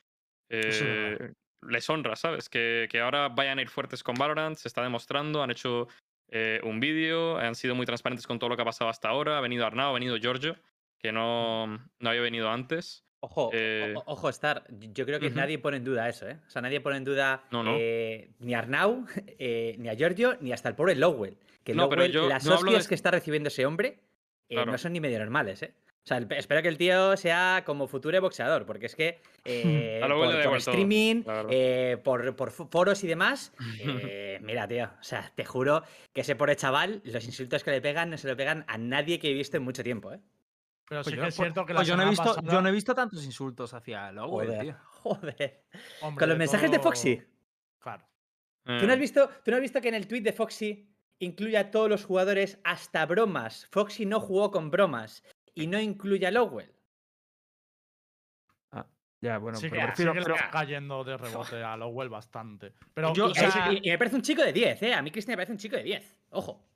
[SPEAKER 1] eh, les honra, ¿sabes? Que, que ahora vayan a ir fuertes con Valorant, se está demostrando, han hecho eh, un vídeo, han sido muy transparentes con todo lo que ha pasado hasta ahora, ha venido Arnau, ha venido Giorgio, que no, no había venido antes.
[SPEAKER 8] Ojo,
[SPEAKER 1] Eh,
[SPEAKER 8] o- ojo, Star. Yo creo que nadie pone en duda eso, ¿eh? O sea, nadie pone en duda
[SPEAKER 1] No, no.
[SPEAKER 8] eh, ni a Arnau, eh, ni a Giorgio, ni hasta el pobre Lowell. Que
[SPEAKER 1] No, pero
[SPEAKER 8] Lowell,
[SPEAKER 1] yo
[SPEAKER 8] las
[SPEAKER 1] de-
[SPEAKER 8] hostias que está recibiendo ese hombre
[SPEAKER 1] Claro.
[SPEAKER 8] no son ni medio normales, ¿eh? O sea, espero que el tío sea como futuro boxeador, porque es que eh, por, por streaming, eh, por, por fo- foros y demás, eh, mira, tío, o sea, te juro que ese pobre chaval, los insultos que le pegan no se lo pegan a nadie que he visto en mucho tiempo, ¿eh?
[SPEAKER 3] Pero
[SPEAKER 2] Pues
[SPEAKER 3] sí
[SPEAKER 2] yo,
[SPEAKER 3] que es cierto que la
[SPEAKER 2] pues yo no he visto,
[SPEAKER 3] pasada-
[SPEAKER 2] yo no he visto tantos insultos hacia Lowell,
[SPEAKER 8] Joder,
[SPEAKER 2] tío.
[SPEAKER 8] joder.
[SPEAKER 3] hombre,
[SPEAKER 8] Con los mensajes de Foxy.
[SPEAKER 3] Claro.
[SPEAKER 8] ¿Tú no,
[SPEAKER 1] eh,
[SPEAKER 8] has visto, ¿Tú no has visto que en el tweet de Foxy incluye a todos los jugadores hasta bromas? Foxy no jugó con bromas y no incluye a Lowell.
[SPEAKER 2] Ya, bueno,
[SPEAKER 3] sí que,
[SPEAKER 2] pero
[SPEAKER 3] sí
[SPEAKER 2] prefiero-
[SPEAKER 3] que le
[SPEAKER 2] pero-
[SPEAKER 3] está cayendo de rebote a Lowell bastante. Pero
[SPEAKER 2] Yo-
[SPEAKER 8] Y,
[SPEAKER 2] o sea-
[SPEAKER 8] y- y me parece un chico de 10, ¿eh? A mí Cristian me parece un chico de 10. Ojo.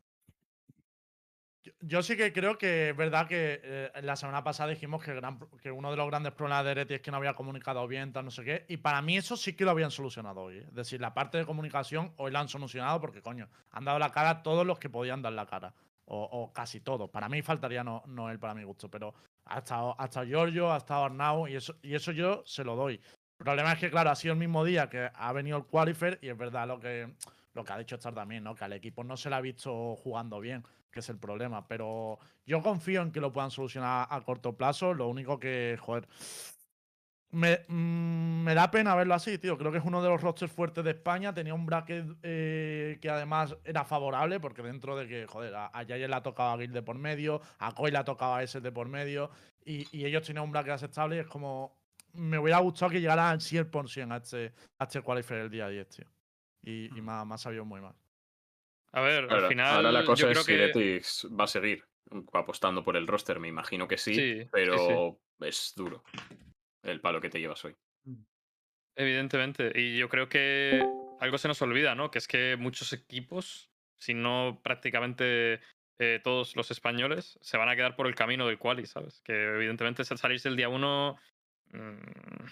[SPEAKER 3] Yo- sí que creo que es verdad que eh, la semana pasada dijimos que, uno de los grandes problemas de Ereti es que no había comunicado bien, tal, no sé qué. Y para mí eso sí que lo habían solucionado hoy. ¿eh? Es decir, la parte de comunicación hoy la han solucionado porque, coño, han dado la cara todos los que podían dar la cara. O, casi todos. Para mí faltaría no, Noel para mi gusto, pero ha estado, ha Giorgio, ha estado Arnau y eso, y eso yo se lo doy. El problema es que, claro, ha sido el mismo día que ha venido el qualifier y es verdad lo que, lo que ha dicho Star también, ¿no? Que al equipo no se le ha visto jugando bien que es el problema. Pero yo confío en que lo puedan solucionar a corto plazo. Lo único que, joder, me, mm, me da pena verlo así, tío. Creo que es uno de los rosters fuertes de España. Tenía un bracket eh, que además era favorable, porque dentro de que, joder, a, a Yayer le ha tocado a Gil de por medio, a Koi le ha tocado a ese de por medio, y, y ellos tenían un bracket aceptable y es como. Me hubiera gustado que llegaran al 100% a este, a este qualifier el día 10, tío. Y, y me, ha, me ha sabido muy mal.
[SPEAKER 1] A ver,
[SPEAKER 9] Ahora,
[SPEAKER 1] al final.
[SPEAKER 9] ahora la cosa
[SPEAKER 1] yo
[SPEAKER 9] es
[SPEAKER 1] creo
[SPEAKER 9] si
[SPEAKER 1] que.
[SPEAKER 9] Heretics va a seguir apostando por el roster, me imagino que sí,
[SPEAKER 1] Sí, sí,
[SPEAKER 9] pero es duro el palo que te llevas hoy.
[SPEAKER 1] Evidentemente. Y yo creo que algo se nos olvida, ¿no? Que es que muchos equipos, si no prácticamente eh, todos los españoles, se van a quedar por el camino del quali, ¿sabes? Que evidentemente el salirse el día uno mm,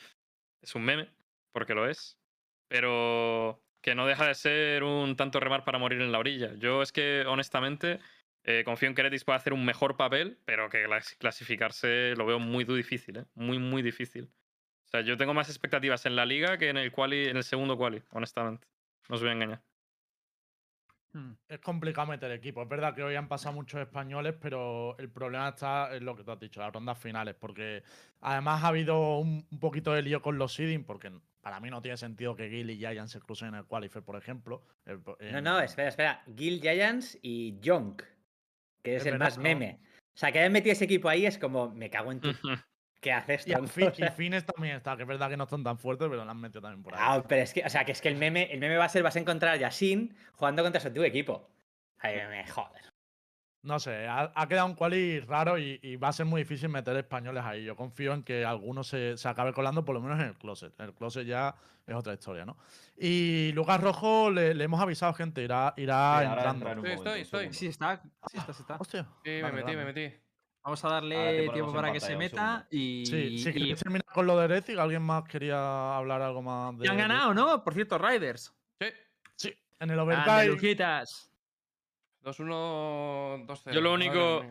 [SPEAKER 1] es un meme, porque lo es. Pero que no deja de ser un tanto remar para morir en la orilla. Yo es que, honestamente, eh, confío en que Heretics pueda hacer un mejor papel, pero que clas- clasificarse lo veo muy difícil, ¿eh? Muy, muy difícil. O sea, yo tengo más expectativas en la liga que en el quali, en el segundo quali, honestamente. No os voy a engañar.
[SPEAKER 2] Hmm.
[SPEAKER 3] Es complicado meter equipo. Es verdad que hoy han pasado muchos españoles, pero el problema está en lo que tú has dicho, las rondas finales. Porque además ha habido un, un poquito de lío con los seeding, porque para mí no tiene sentido que Gil y Giant se crucen en el qualifier, por ejemplo. El-
[SPEAKER 8] No, no, espera, espera. Gil Giants y Jonk, que es,
[SPEAKER 3] Es
[SPEAKER 8] el
[SPEAKER 3] verdad,
[SPEAKER 8] más
[SPEAKER 3] no.
[SPEAKER 8] meme. O sea, que hayan metido ese equipo ahí es como, me cago en tu. ¿Qué haces, tonto?
[SPEAKER 3] Y Fines también está, que es verdad que no están tan fuertes, pero lo han metido también por ahí.
[SPEAKER 8] Ah, pero es que, o sea, que es que el meme, el meme va a ser, vas a encontrar a Yasin jugando contra su antiguo equipo. Ay, me joder.
[SPEAKER 3] No sé, ha, ha quedado un quali raro y, y va a ser muy difícil meter españoles ahí. Yo confío en que alguno se, se acabe colando, por lo menos en el closet. El closet ya es otra historia, ¿no? Y Lucas Rojo le, le hemos avisado, gente, irá, irá
[SPEAKER 4] Sí,
[SPEAKER 3] entrando.
[SPEAKER 4] entra en un
[SPEAKER 10] Sí,
[SPEAKER 4] momento,
[SPEAKER 10] estoy, estoy.
[SPEAKER 2] Sí está, sí está, sí está.
[SPEAKER 3] Hostia.
[SPEAKER 10] Sí, me
[SPEAKER 3] Vale,
[SPEAKER 10] metí,
[SPEAKER 3] vale.
[SPEAKER 10] me metí.
[SPEAKER 2] Vamos a darle
[SPEAKER 4] ponemos
[SPEAKER 2] tiempo para que se meta y,
[SPEAKER 3] Sí, sí,
[SPEAKER 2] y-
[SPEAKER 3] queréis terminar con lo de Heretic. ¿Alguien más quería hablar algo más de.
[SPEAKER 2] y han ganado, ¿no? Por cierto, Riders.
[SPEAKER 10] Sí.
[SPEAKER 3] Sí, en el
[SPEAKER 2] Grande,
[SPEAKER 3] overtime.
[SPEAKER 2] Luquitas.
[SPEAKER 10] 2-1, 2-0.
[SPEAKER 1] Yo lo único-.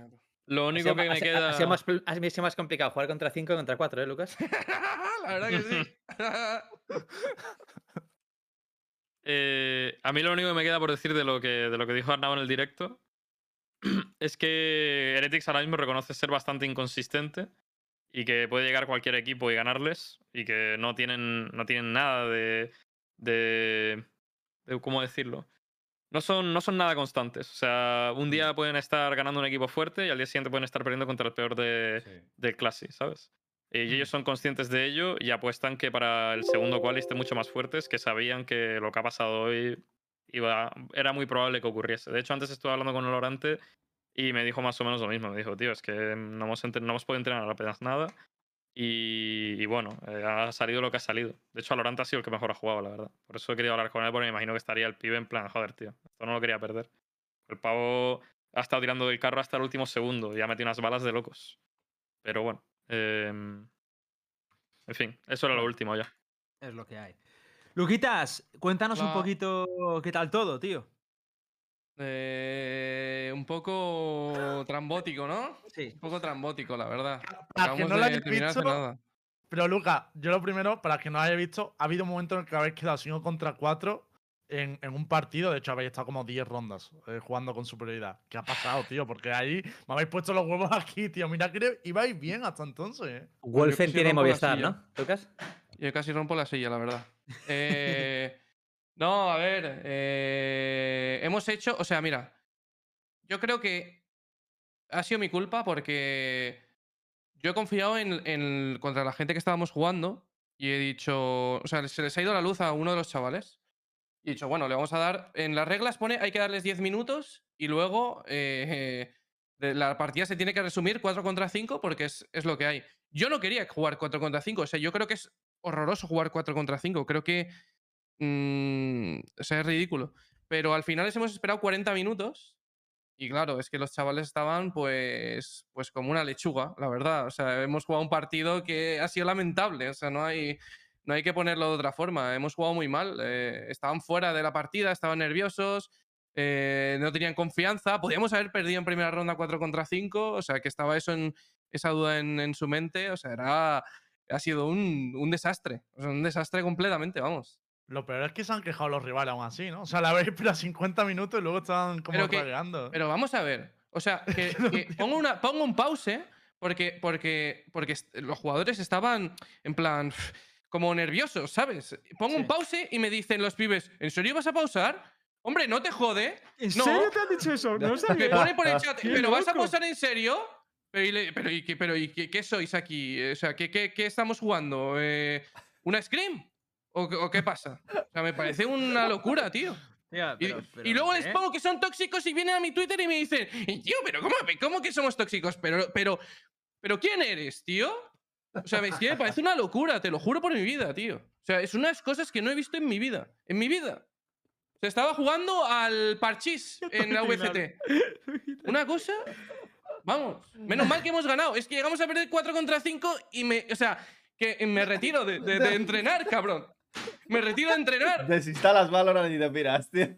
[SPEAKER 1] Lo
[SPEAKER 8] Ha
[SPEAKER 1] único
[SPEAKER 8] sido,
[SPEAKER 1] que me
[SPEAKER 8] ha- ha-
[SPEAKER 1] queda.
[SPEAKER 8] ha sido más, ha sido más complicado jugar contra 5 que contra 4, ¿eh, Lucas?
[SPEAKER 10] La verdad que sí.
[SPEAKER 1] Eh, a mí lo único que me queda por decir de lo que, de lo que dijo Arnau en el directo es que Heretics ahora mismo reconoce ser bastante inconsistente y que puede llegar cualquier equipo y ganarles y que no tienen, no tienen nada de, de, de cómo decirlo. No son, no son nada constantes. O sea, un día pueden estar ganando un equipo fuerte y al día siguiente pueden estar perdiendo contra el peor de,
[SPEAKER 4] Sí.
[SPEAKER 1] del clase, ¿sabes? Y ellos son conscientes de ello y apuestan que para el segundo quali estén mucho más fuertes, que sabían que lo que ha pasado hoy iba, era muy probable que ocurriese. De hecho, antes estuve hablando con el Orante y me dijo más o menos lo mismo. Me dijo, tío, es que no hemos, entre- no hemos podido entrenar apenas nada. Y, y bueno, eh, ha salido lo que ha salido. De hecho, Alorante ha sido el que mejor ha jugado, la verdad. Por eso he querido hablar con él, porque me imagino que estaría el pibe en plan, joder, tío, esto no lo quería perder. El pavo ha estado tirando del carro hasta el último segundo y ha metido unas balas de locos. Pero bueno, em, en fin, eso era lo último ya.
[SPEAKER 2] Es lo que hay. Luquitas, cuéntanos un poquito qué tal todo, tío.
[SPEAKER 10] Eh, un poco trambótico, ¿no?
[SPEAKER 2] Sí.
[SPEAKER 10] Un poco trambótico, la verdad.
[SPEAKER 3] Para que no lo hayáis visto,
[SPEAKER 10] nada.
[SPEAKER 3] Pero Lucas, yo lo primero, para que no lo haya visto, ha habido un momento en el que habéis quedado 5 contra 4 en, en un partido. De hecho, habéis estado como 10 rondas eh, jugando con superioridad. ¿Qué ha pasado, tío? Porque ahí me habéis puesto los huevos aquí, tío. Mira que ibais bien hasta entonces, ¿eh?
[SPEAKER 8] Wolfen tiene Movistar. ¿no? Lucas.
[SPEAKER 10] Yo casi rompo la silla, la verdad. Eh, no, a ver. eh, hemos hecho. O sea, mira. Yo creo que ha sido mi culpa porque yo he confiado en, contra la gente que estábamos jugando y he dicho. O sea, se les ha ido la luz a uno de los chavales. Y he dicho, bueno, le vamos a dar. En las reglas pone hay que darles 10 minutos y luego eh, la partida se tiene que resumir 4 contra 5 porque es, es lo que hay. Yo no quería jugar 4 contra 5. O sea, yo creo que es horroroso jugar 4 contra 5. Creo que. mm, o sea, es ridículo. Pero al final les hemos esperado 40 minutos. Y claro, es que los chavales estaban pues, pues como una lechuga, la verdad. O sea, hemos jugado un partido que ha sido lamentable. O sea, no hay, no hay que ponerlo de otra forma. Hemos jugado muy mal. eh, estaban fuera de la partida, estaban nerviosos, eh, no tenían confianza. Podíamos haber perdido en primera ronda 4 contra 5. O sea, que estaba eso en, esa duda en, en su mente. O sea, era, ha sido un, un desastre. O sea, un desastre completamente, vamos.
[SPEAKER 3] Lo peor es que se han quejado los rivales aún así, ¿no? O sea, la habéis esperado 50 minutos y luego estaban como
[SPEAKER 10] Pero que-. Pero vamos a ver. O sea, que, que pongo, una, pongo un pause porque, porque, porque los jugadores estaban en plan como nerviosos, ¿sabes? Pongo un
[SPEAKER 2] Sí.
[SPEAKER 10] pause y me dicen los pibes, ¿en serio vas a pausar? Hombre, no te jode.
[SPEAKER 2] ¿En
[SPEAKER 10] No.
[SPEAKER 2] serio te han dicho eso? No
[SPEAKER 10] Me
[SPEAKER 2] sabía.
[SPEAKER 10] pone por el chat,
[SPEAKER 2] ¡Qué
[SPEAKER 10] ¿pero vas a
[SPEAKER 2] loco!
[SPEAKER 10] pausar en serio? Pero, y, pero, ¿y, qué, pero, ¿y qué, qué sois aquí? O sea, ¿qué, qué, qué estamos jugando? Eh, ¿Una Scream? ¿O, qué- o qué pasa? O sea, me parece una locura, tío.
[SPEAKER 2] Tía,
[SPEAKER 10] Y,
[SPEAKER 2] pero-
[SPEAKER 10] y
[SPEAKER 2] pero,
[SPEAKER 10] luego les
[SPEAKER 2] ¿eh?
[SPEAKER 10] pongo que son tóxicos y vienen a mi Twitter y me dicen, "Y, tío, pero ¿cómo, cómo que somos tóxicos? Pero, pero, pero ¿quién eres, tío? O sea, es que me parece una locura, te lo juro por mi vida, tío. O sea, es unas cosas que no he visto en mi vida. En mi vida. Se estaba jugando al parchís en la VCT. Una cosa. Vamos. Menos mal que hemos ganado. Es que llegamos a perder 4 contra 5 y me. O sea, que me retiro de, de- de entrenar, cabrón. Me retiro de entrenar.
[SPEAKER 4] Desinstalas Valorant y te piras, tío.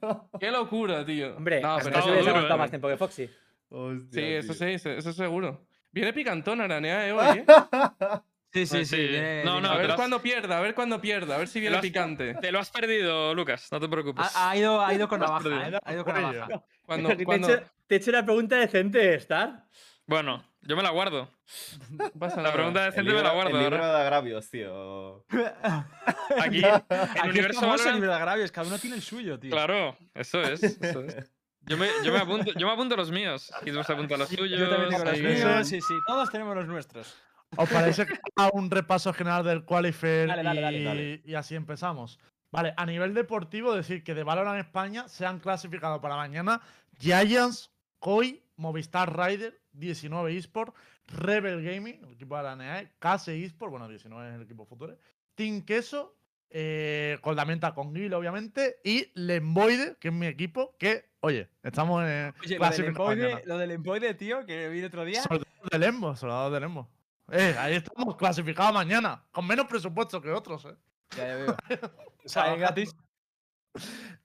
[SPEAKER 10] Qué locura, tío.
[SPEAKER 8] Hombre,
[SPEAKER 10] No, pero
[SPEAKER 8] se
[SPEAKER 10] eso
[SPEAKER 8] hubiese
[SPEAKER 10] duro, ¿eh?
[SPEAKER 8] más tiempo que Foxy.
[SPEAKER 4] Hostia,
[SPEAKER 10] Sí, eso sí, eso seguro. Viene picantón Aranea, eh, hoy, ¿eh?
[SPEAKER 2] Sí, sí,
[SPEAKER 1] Pues
[SPEAKER 2] sí. viene-
[SPEAKER 1] No, no,
[SPEAKER 10] A ver
[SPEAKER 1] has-
[SPEAKER 10] cuándo pierda, a ver cuándo pierda, a ver si viene
[SPEAKER 1] has-
[SPEAKER 10] picante.
[SPEAKER 1] Te lo has perdido, Lucas, no te preocupes.
[SPEAKER 2] Ha, ha ido, ha ido con navaja. ¿eh? Ha ido con navaja.
[SPEAKER 10] Cuando,
[SPEAKER 8] Te, he
[SPEAKER 10] cuando
[SPEAKER 8] hecho, te he hecho una pregunta decente, Star.
[SPEAKER 1] Bueno, yo me la guardo.
[SPEAKER 10] pasa
[SPEAKER 1] La pregunta
[SPEAKER 4] El
[SPEAKER 1] decente me
[SPEAKER 4] libro,
[SPEAKER 1] la guardo.
[SPEAKER 4] el libro de agravios, tío.
[SPEAKER 1] Aquí, en
[SPEAKER 2] Aquí
[SPEAKER 1] Universo Valorant,
[SPEAKER 2] nivel de agravios, cada uno tiene el suyo, tío.
[SPEAKER 1] Claro, eso es. Eso es. Yo, me, yo, me apunto, yo me apunto los míos. Y tú se apunta los tuyos.
[SPEAKER 2] Yo también tengo los míos, sí, sí. Todos tenemos los nuestros.
[SPEAKER 3] ¿Os parece que haga un repaso general del Qualifier
[SPEAKER 2] Dale, dale, dale,
[SPEAKER 3] y,
[SPEAKER 2] dale.
[SPEAKER 3] y así empezamos? Vale, a nivel deportivo, decir que de Valorant España se han clasificado para mañana Giants, Koi, Movistar Rider, 19 eSport, Rebel Gaming, el equipo de la NEA, Case eSport, bueno, 19 es el equipo futuro, Team Queso, eh, con la menta con Gil, obviamente, y Lemboide, que es mi equipo, que, oye, estamos en
[SPEAKER 2] Oye, lo del, lo empoide, tío, que vi el otro día.
[SPEAKER 3] Soldados de Lembo, soldados de Lembo. Eh, ahí estamos clasificados mañana, con menos presupuesto que otros, eh.
[SPEAKER 2] Ya, ya veo. O sea, es gratis.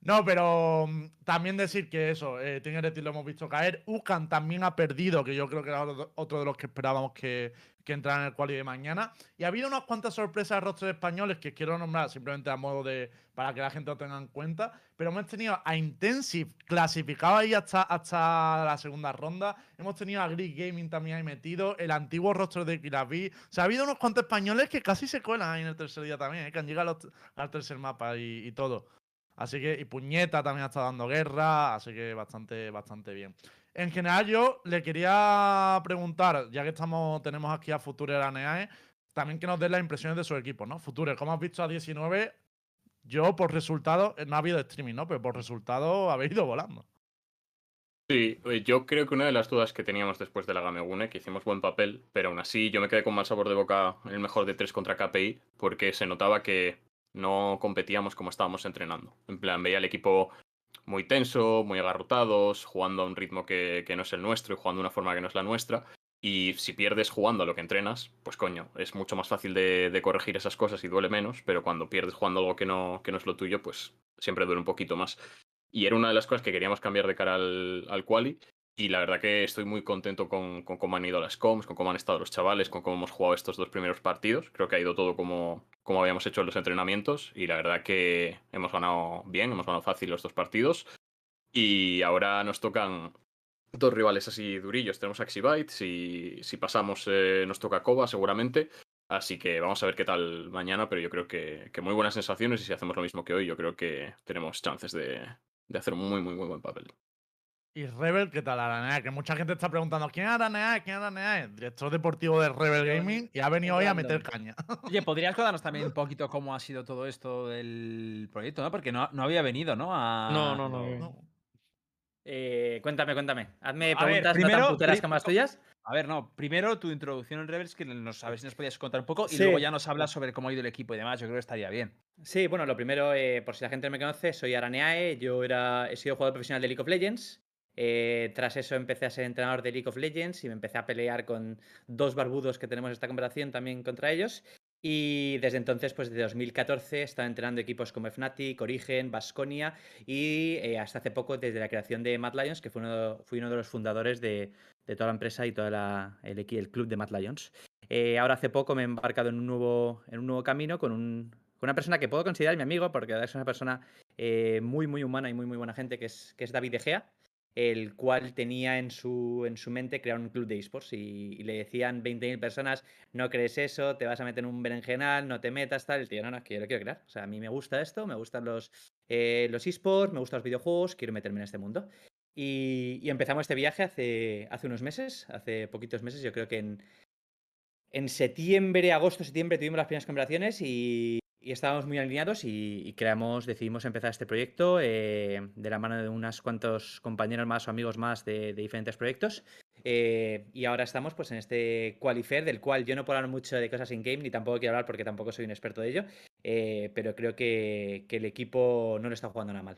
[SPEAKER 3] No, pero mm, también decir que eso, eh, Heretic lo hemos visto caer. Ucan también ha perdido, que yo creo que era otro de los que esperábamos que, que entrara en el quali de mañana. Y ha habido unas cuantas sorpresas de rostros españoles que quiero nombrar simplemente a modo de. para que la gente lo tenga en cuenta. Pero hemos tenido a Intensive clasificado ahí hasta, hasta la segunda ronda. Hemos tenido a Greek Gaming también ahí metido. El antiguo rostro de Kilabi. O sea, ha habido unos cuantos españoles que casi se cuelan ahí en el tercer día también, eh, que han llegado al tercer mapa y todo. Así que, y Puñeta también estado dando guerra, así que bastante, bastante bien. En general, yo le quería preguntar, ya que estamos, tenemos aquí a Future Araneae, también que nos dé las impresiones de su equipo, ¿no? Future, ¿cómo has visto a 19? Yo, por resultado, no ha habido streaming, ¿no? Pero por resultado habéis ido volando.
[SPEAKER 9] Sí, eh, yo creo que una de las dudas que teníamos después de la Gamegune, que hicimos buen papel, pero aún así yo me quedé con mal sabor de boca en el mejor de tres contra KPI, porque se notaba que no competíamos como estábamos entrenando. En plan, veía el equipo muy tenso, muy agarrotados, jugando a un ritmo que, que no es el nuestro y jugando de una forma que no es la nuestra. Y si pierdes jugando a lo que entrenas, pues coño, es mucho más fácil de, de corregir esas cosas y duele menos, pero cuando pierdes jugando algo que no, que no es lo tuyo, pues siempre duele un poquito más. Y era una de las cosas que queríamos cambiar de cara al, al quali. Y la verdad que estoy muy contento con, con, cómo han ido las comms, con cómo han estado los chavales, con cómo hemos jugado estos dos primeros partidos. Creo que ha ido todo como, como habíamos hecho en los entrenamientos. Y la verdad que hemos ganado bien, hemos ganado fácil los dos partidos. Y ahora nos tocan dos rivales así durillos. Tenemos Axibyte, si, si pasamos eh, nos toca Koba seguramente. Así que vamos a ver qué tal mañana, pero yo creo que, que, muy buenas sensaciones y si hacemos lo mismo que hoy, yo creo que tenemos chances de, de hacer un muy, muy, muy buen papel.
[SPEAKER 3] Y Rebel, ¿qué tal Aranea? Que mucha gente está preguntando, ¿quién es Aranea? ¿Quién es Aranea? Director deportivo de Rebel Gaming y ha venido hoy a meter caña.
[SPEAKER 2] Oye, ¿podrías contarnos también un poquito cómo ha sido todo esto del proyecto, no? Porque no, no había venido, ¿no? A...
[SPEAKER 1] No, no, no. no.
[SPEAKER 8] Eh, cuéntame, cuéntame. Hazme
[SPEAKER 2] A
[SPEAKER 8] preguntas
[SPEAKER 2] ver,
[SPEAKER 8] no tan
[SPEAKER 2] primero-
[SPEAKER 8] puteras como las tuyas.
[SPEAKER 2] A ver, no. Primero tu introducción en Rebels, que nos, a ver si nos podías contar un poco, y luego ya nos hablas sobre cómo ha ido el equipo y demás. Yo creo que estaría bien.
[SPEAKER 8] Sí, bueno, lo primero, eh, por si la gente no me conoce, soy Araneae, yo era, he sido jugador profesional de League of Legends. Eh, tras eso empecé a ser entrenador de League of Legends y me empecé a pelear con dos barbudos que tenemos esta conversación también contra ellos. Y desde entonces, pues desde 2014, he estado entrenando equipos como Fnatic, Origen, Basconia y eh, hasta hace poco desde la creación de Mad Lions, que fue uno, fui uno de los fundadores de, de toda la empresa y todo el, el club de Mad Lions. Eh, ahora hace poco me he embarcado en un nuevo, en un nuevo camino con, un, con una persona que puedo considerar mi amigo, porque es una persona eh, muy, muy humana y muy, muy buena gente, que es, que es David De Gea, el cual tenía en su, en su mente crear un club de esports y, y le decían 20.000 personas, no crees eso, te vas a meter en un berenjenal, no te metas, tal. El tío, no, no, es que yo lo quiero crear. O sea, a mí me gusta esto, me gustan los, eh, los esports, me gustan los videojuegos, quiero meterme en este mundo. Y, y empezamos este viaje hace, hace unos meses, hace poquitos meses, yo creo que en, en septiembre, agosto, septiembre tuvimos las primeras conversaciones y, y estábamos muy alineados y, y creamos, decidimos empezar este proyecto eh, de la mano de unos cuantos compañeros más o amigos más de, de diferentes proyectos. Eh, y ahora estamos pues en este Qualifair, del cual yo no puedo hablar mucho de cosas in-game, ni tampoco quiero hablar porque tampoco soy un experto de ello, eh, pero creo que, que el equipo no lo está jugando nada mal.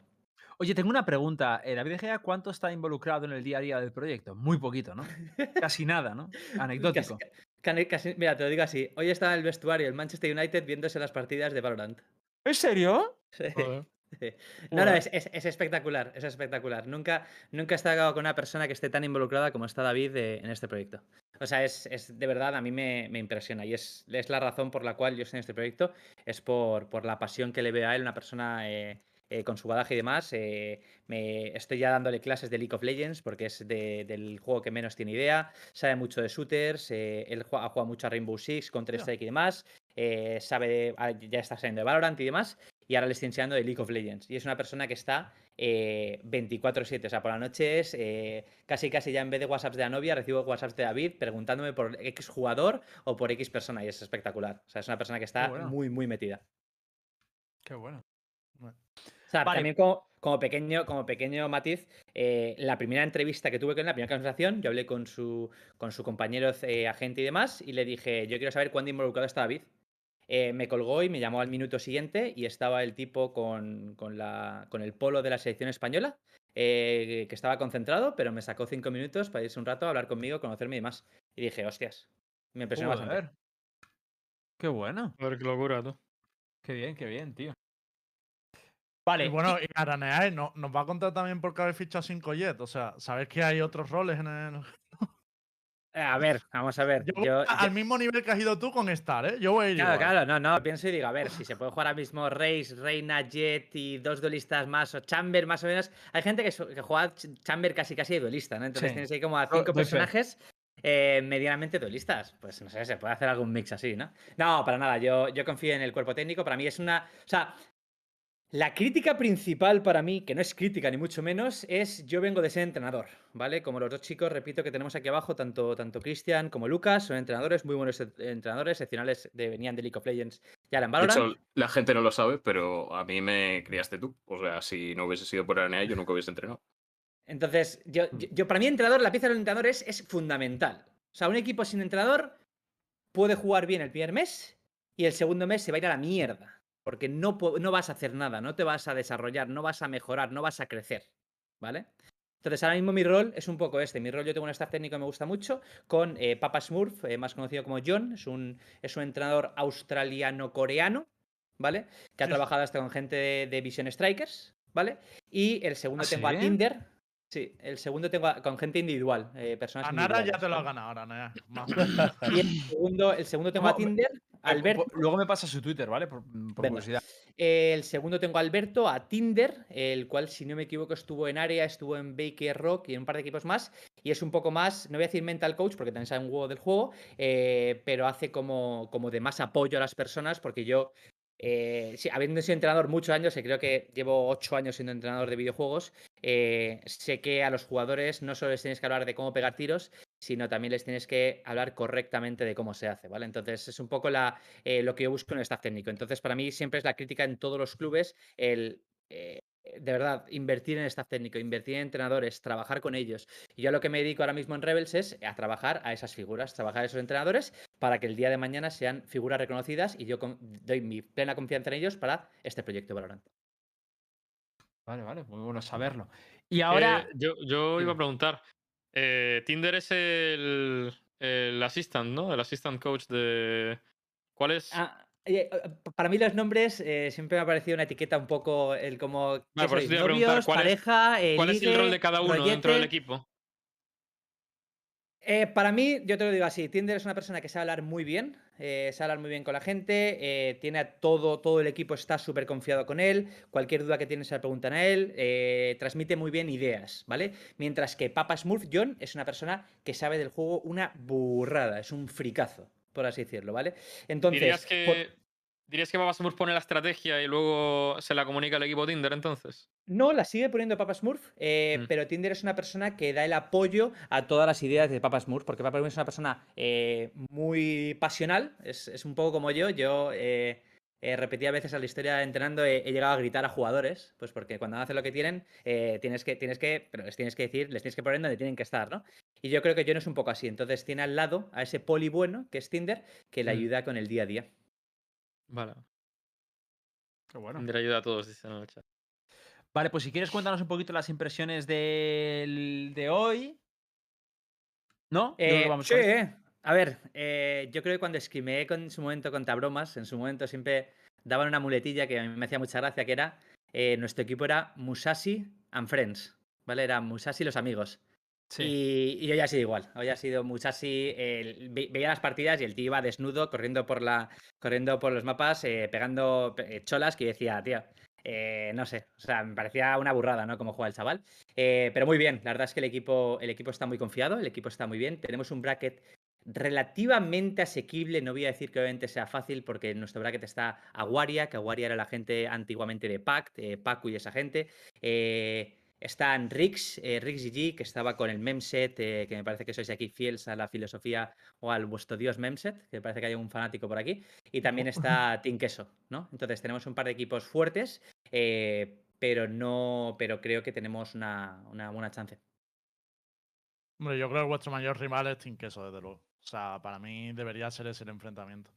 [SPEAKER 2] Oye, tengo una pregunta. David De Gea, ¿cuánto está involucrado en el día a día del proyecto? Muy poquito, ¿no? Casi nada, ¿no? Anecdótico.
[SPEAKER 8] Casi- casi- mira, te lo digo así. Hoy estaba en el vestuario el Manchester United viéndose las partidas de Valorant.
[SPEAKER 2] ¿En serio?
[SPEAKER 8] Sí.
[SPEAKER 1] Joder.
[SPEAKER 8] Sí. No, no, es, es- es espectacular, es espectacular. Nunca, nunca he estado con una persona que esté tan involucrada como está David eh, en este proyecto. O sea, es, es de verdad, a mí me, me impresiona y es, es la razón por la cual yo estoy en este proyecto, es por, por la pasión que le veo a él, una persona eh, eh, con su badaje y demás. eh, me, estoy ya dándole clases de League of Legends porque es de- del juego que menos tiene idea, sabe mucho de shooters, eh, él ha jugado mucho a Rainbow Six, Counter-Strike y demás, sabe, ah, ya está saliendo de Valorant y demás y ahora le estoy enseñando de League of Legends. Y es una persona que está eh, 24-7, o sea, por la noche es casi casi ya en vez de WhatsApps de la novia, recibo WhatsApps de David preguntándome por X jugador o por X persona y es espectacular. O sea, es una persona que está
[SPEAKER 2] bueno.
[SPEAKER 8] muy, muy metida.
[SPEAKER 2] Qué bueno.
[SPEAKER 8] Sea,
[SPEAKER 2] Vale.
[SPEAKER 8] también como, como pequeño, como pequeño matiz, eh, la primera entrevista que tuve con él, la primera conversación, yo hablé con su, con su compañero eh, agente y demás, y le dije, yo quiero saber cuándo involucrado está David. Eh, me colgó y me llamó al minuto siguiente y estaba el tipo con, con la, con el polo de la selección española, eh, que estaba concentrado, pero me sacó cinco minutos para irse un rato a hablar conmigo, conocerme y demás. Y dije, hostias, me impresionó bastante.
[SPEAKER 2] Joder. Qué bueno.
[SPEAKER 1] Joder, qué locura, tú.
[SPEAKER 2] Qué bien, qué bien, tío.
[SPEAKER 3] Y bueno, y Araneae no- nos va a contar también por qué habéis fichado 5 Jet. O sea, ¿sabes que hay otros roles en el.
[SPEAKER 8] Eh, A ver, vamos a ver.
[SPEAKER 3] Yo
[SPEAKER 8] yo-
[SPEAKER 3] al mismo nivel que has ido tú con Star, ¿eh? Yo voy a ir
[SPEAKER 8] Claro,
[SPEAKER 3] igual.
[SPEAKER 8] claro, no, no, pienso y digo, a ver, si se puede jugar ahora mismo Reis, Reina, Jet y dos duelistas más, o Chamber más o menos. Hay gente que, juega Ch- Chamber casi casi de duelista, ¿no? Entonces
[SPEAKER 2] Sí.
[SPEAKER 8] tienes ahí como a cinco personajes eh, medianamente duelistas. Pues no sé, se puede hacer algún mix así, ¿no? No, para nada, yo, yo confío en el cuerpo técnico, para mí es una... O sea, La crítica principal para mí, que no es crítica ni mucho menos, es yo vengo de ser entrenador, ¿vale? Como los dos chicos, repito, que tenemos aquí abajo, tanto, tanto Cristian como Lucas, son entrenadores, muy buenos ent- entrenadores, excepcionales, de, venían de League of Legends y
[SPEAKER 9] De
[SPEAKER 8] Valorant.
[SPEAKER 9] hecho, la gente no lo sabe, pero a mí me criaste tú. O sea, si no hubiese sido por RNA, yo nunca hubiese entrenado.
[SPEAKER 8] Entonces, yo, yo, yo- para mí entrenador, la pieza del entrenador es, es fundamental. O sea, un equipo sin entrenador puede jugar bien el primer mes y el segundo mes se va a ir a la mierda. Porque no, no vas a hacer nada, no te vas a desarrollar, no vas a mejorar, no vas a crecer. ¿Vale? Entonces, ahora mismo mi rol es un poco este. Mi rol, yo tengo un staff técnico que me gusta mucho, con eh, Papa Smurf, eh, más conocido como John. Es un, es un entrenador australiano-coreano, ¿vale? Que ha
[SPEAKER 2] Sí.
[SPEAKER 8] trabajado hasta con gente de, de Vision Strikers, ¿vale? Y el segundo
[SPEAKER 2] ¿Ah,
[SPEAKER 8] tengo a
[SPEAKER 2] sí?
[SPEAKER 8] Tinder. Sí, el segundo tengo a- con gente individual, eh, personas
[SPEAKER 3] A Nara ya te lo ha
[SPEAKER 8] ¿vale?
[SPEAKER 3] ganado, ahora, Nara.
[SPEAKER 8] Y el segundo, el segundo tengo a. Tinder, Alberto.
[SPEAKER 2] po- Luego me pasa su Twitter, ¿vale? Por, mm, por curiosidad.
[SPEAKER 8] El segundo tengo a Alberto, a Tinder, el cual, si no me equivoco, estuvo en Área, estuvo en Baker Rock y en un par de equipos más. Y es un poco más, no voy a decir mental coach, porque también sabe un huevo del juego, eh, pero hace como, como de más apoyo a las personas, porque yo, eh, habiendo sido entrenador muchos años, creo que llevo ocho años siendo entrenador de videojuegos, eh, sé que a los jugadores no solo les tienes que hablar de cómo pegar tiros, sino también les tienes que hablar correctamente de cómo se hace, ¿vale? Entonces es un poco eh, lo que yo busco en el staff técnico. Entonces, para mí siempre es la crítica en todos los clubes, el de verdad, invertir en staff técnico, invertir en entrenadores, trabajar con ellos. Y yo a lo que me dedico ahora mismo en Rebels es a trabajar a esas figuras, trabajar a esos entrenadores para que el día de mañana sean figuras reconocidas y yo doy mi plena confianza en ellos para este proyecto Valorant.
[SPEAKER 2] Vale, vale, muy bueno saberlo. Y ahora,
[SPEAKER 1] Eh, yo, yo iba a preguntar. eh, Tinder es el, el assistant, ¿no? El assistant coach de. ¿Cuál es?
[SPEAKER 8] Ah, eh, eh, para mí los nombres eh, siempre me ha parecido una etiqueta un poco el como ¿qué
[SPEAKER 1] Vale, por eso te a
[SPEAKER 8] novios,
[SPEAKER 1] ¿cuál es-
[SPEAKER 8] pareja, eh,
[SPEAKER 1] ¿Cuál es el rol de cada uno dentro del equipo?
[SPEAKER 8] Eh, para mí, yo te lo digo así, Tinder es una persona que sabe hablar muy bien, eh, sabe hablar muy bien con la gente, eh, tiene a todo, todo el equipo está súper confiado con él, cualquier duda que tiene se la preguntan a él, transmite muy bien ideas, ¿vale? Mientras que Papa Smurf John es una persona que sabe del juego una burrada, es un fricazo, por así decirlo, ¿vale? Entonces,
[SPEAKER 1] ¿Dirías
[SPEAKER 8] por-
[SPEAKER 1] que, ¿Dirías que Papa Smurf pone la estrategia y luego se la comunica al equipo Tinder entonces?
[SPEAKER 8] No, la sigue poniendo Papa Smurf, eh,
[SPEAKER 1] Mm.
[SPEAKER 8] pero Tinder es una persona que da el apoyo a todas las ideas de Papa Smurf, porque Papa Smurf es una persona eh, muy pasional, es, es un poco como yo. Yo eh, eh, repetí a veces a la historia entrenando, he, he llegado a gritar a jugadores, pues porque cuando hacen lo que tienen, eh, tienes que, tienes que, pero les tienes que decir, les tienes que poner donde tienen que estar, ¿no? Y yo creo que yo no es un poco así. Entonces tiene al lado a ese poli bueno, que es Tinder, que le
[SPEAKER 1] Mm.
[SPEAKER 8] ayuda con el día a día.
[SPEAKER 1] Vale.
[SPEAKER 2] qué bueno.
[SPEAKER 1] Tinder ayuda a todos, dicen en el chat.
[SPEAKER 2] Vale, pues si quieres cuéntanos un poquito las impresiones del- de hoy. ¿No?
[SPEAKER 8] Eh,
[SPEAKER 2] vamos
[SPEAKER 8] sí, eh. A ver, eh, yo creo que cuando escribí con, en su momento contra bromas, en su momento siempre daban una muletilla que a mí me hacía mucha gracia, que era, eh, nuestro equipo era Musashi and Friends, ¿vale? Era Musashi y los amigos.
[SPEAKER 2] Sí.
[SPEAKER 8] Y, y hoy ha sido igual. Hoy ha sido Musashi. ve- veía las partidas y el tío iba desnudo, corriendo por la, corriendo por los mapas, eh, pegando eh, cholas que yo decía, tío, no sé. O sea, me parecía una burrada, ¿no? Como juega el chaval. Pero muy bien. La verdad es que el equipo, el equipo está muy confiado, el equipo está muy bien. Tenemos un bracket relativamente asequible. No voy a decir que obviamente sea fácil, porque en nuestro bracket está Aguaria, que Aguaria era la gente antiguamente de Pact, eh, Pacu y esa gente. Eh, están Rix, eh, Rix GG, que estaba con el Memset, eh, que me parece que sois aquí fieles a la filosofía o al vuestro dios Memset, que me parece que hay un fanático por aquí. Y también está Team Queso, ¿no? Entonces tenemos un par de equipos fuertes, eh, pero no, pero creo que tenemos una, una buena chance.
[SPEAKER 3] Hombre, yo creo que vuestro mayor rival es Team Queso, desde luego. O sea, para mí debería ser ese el enfrentamiento.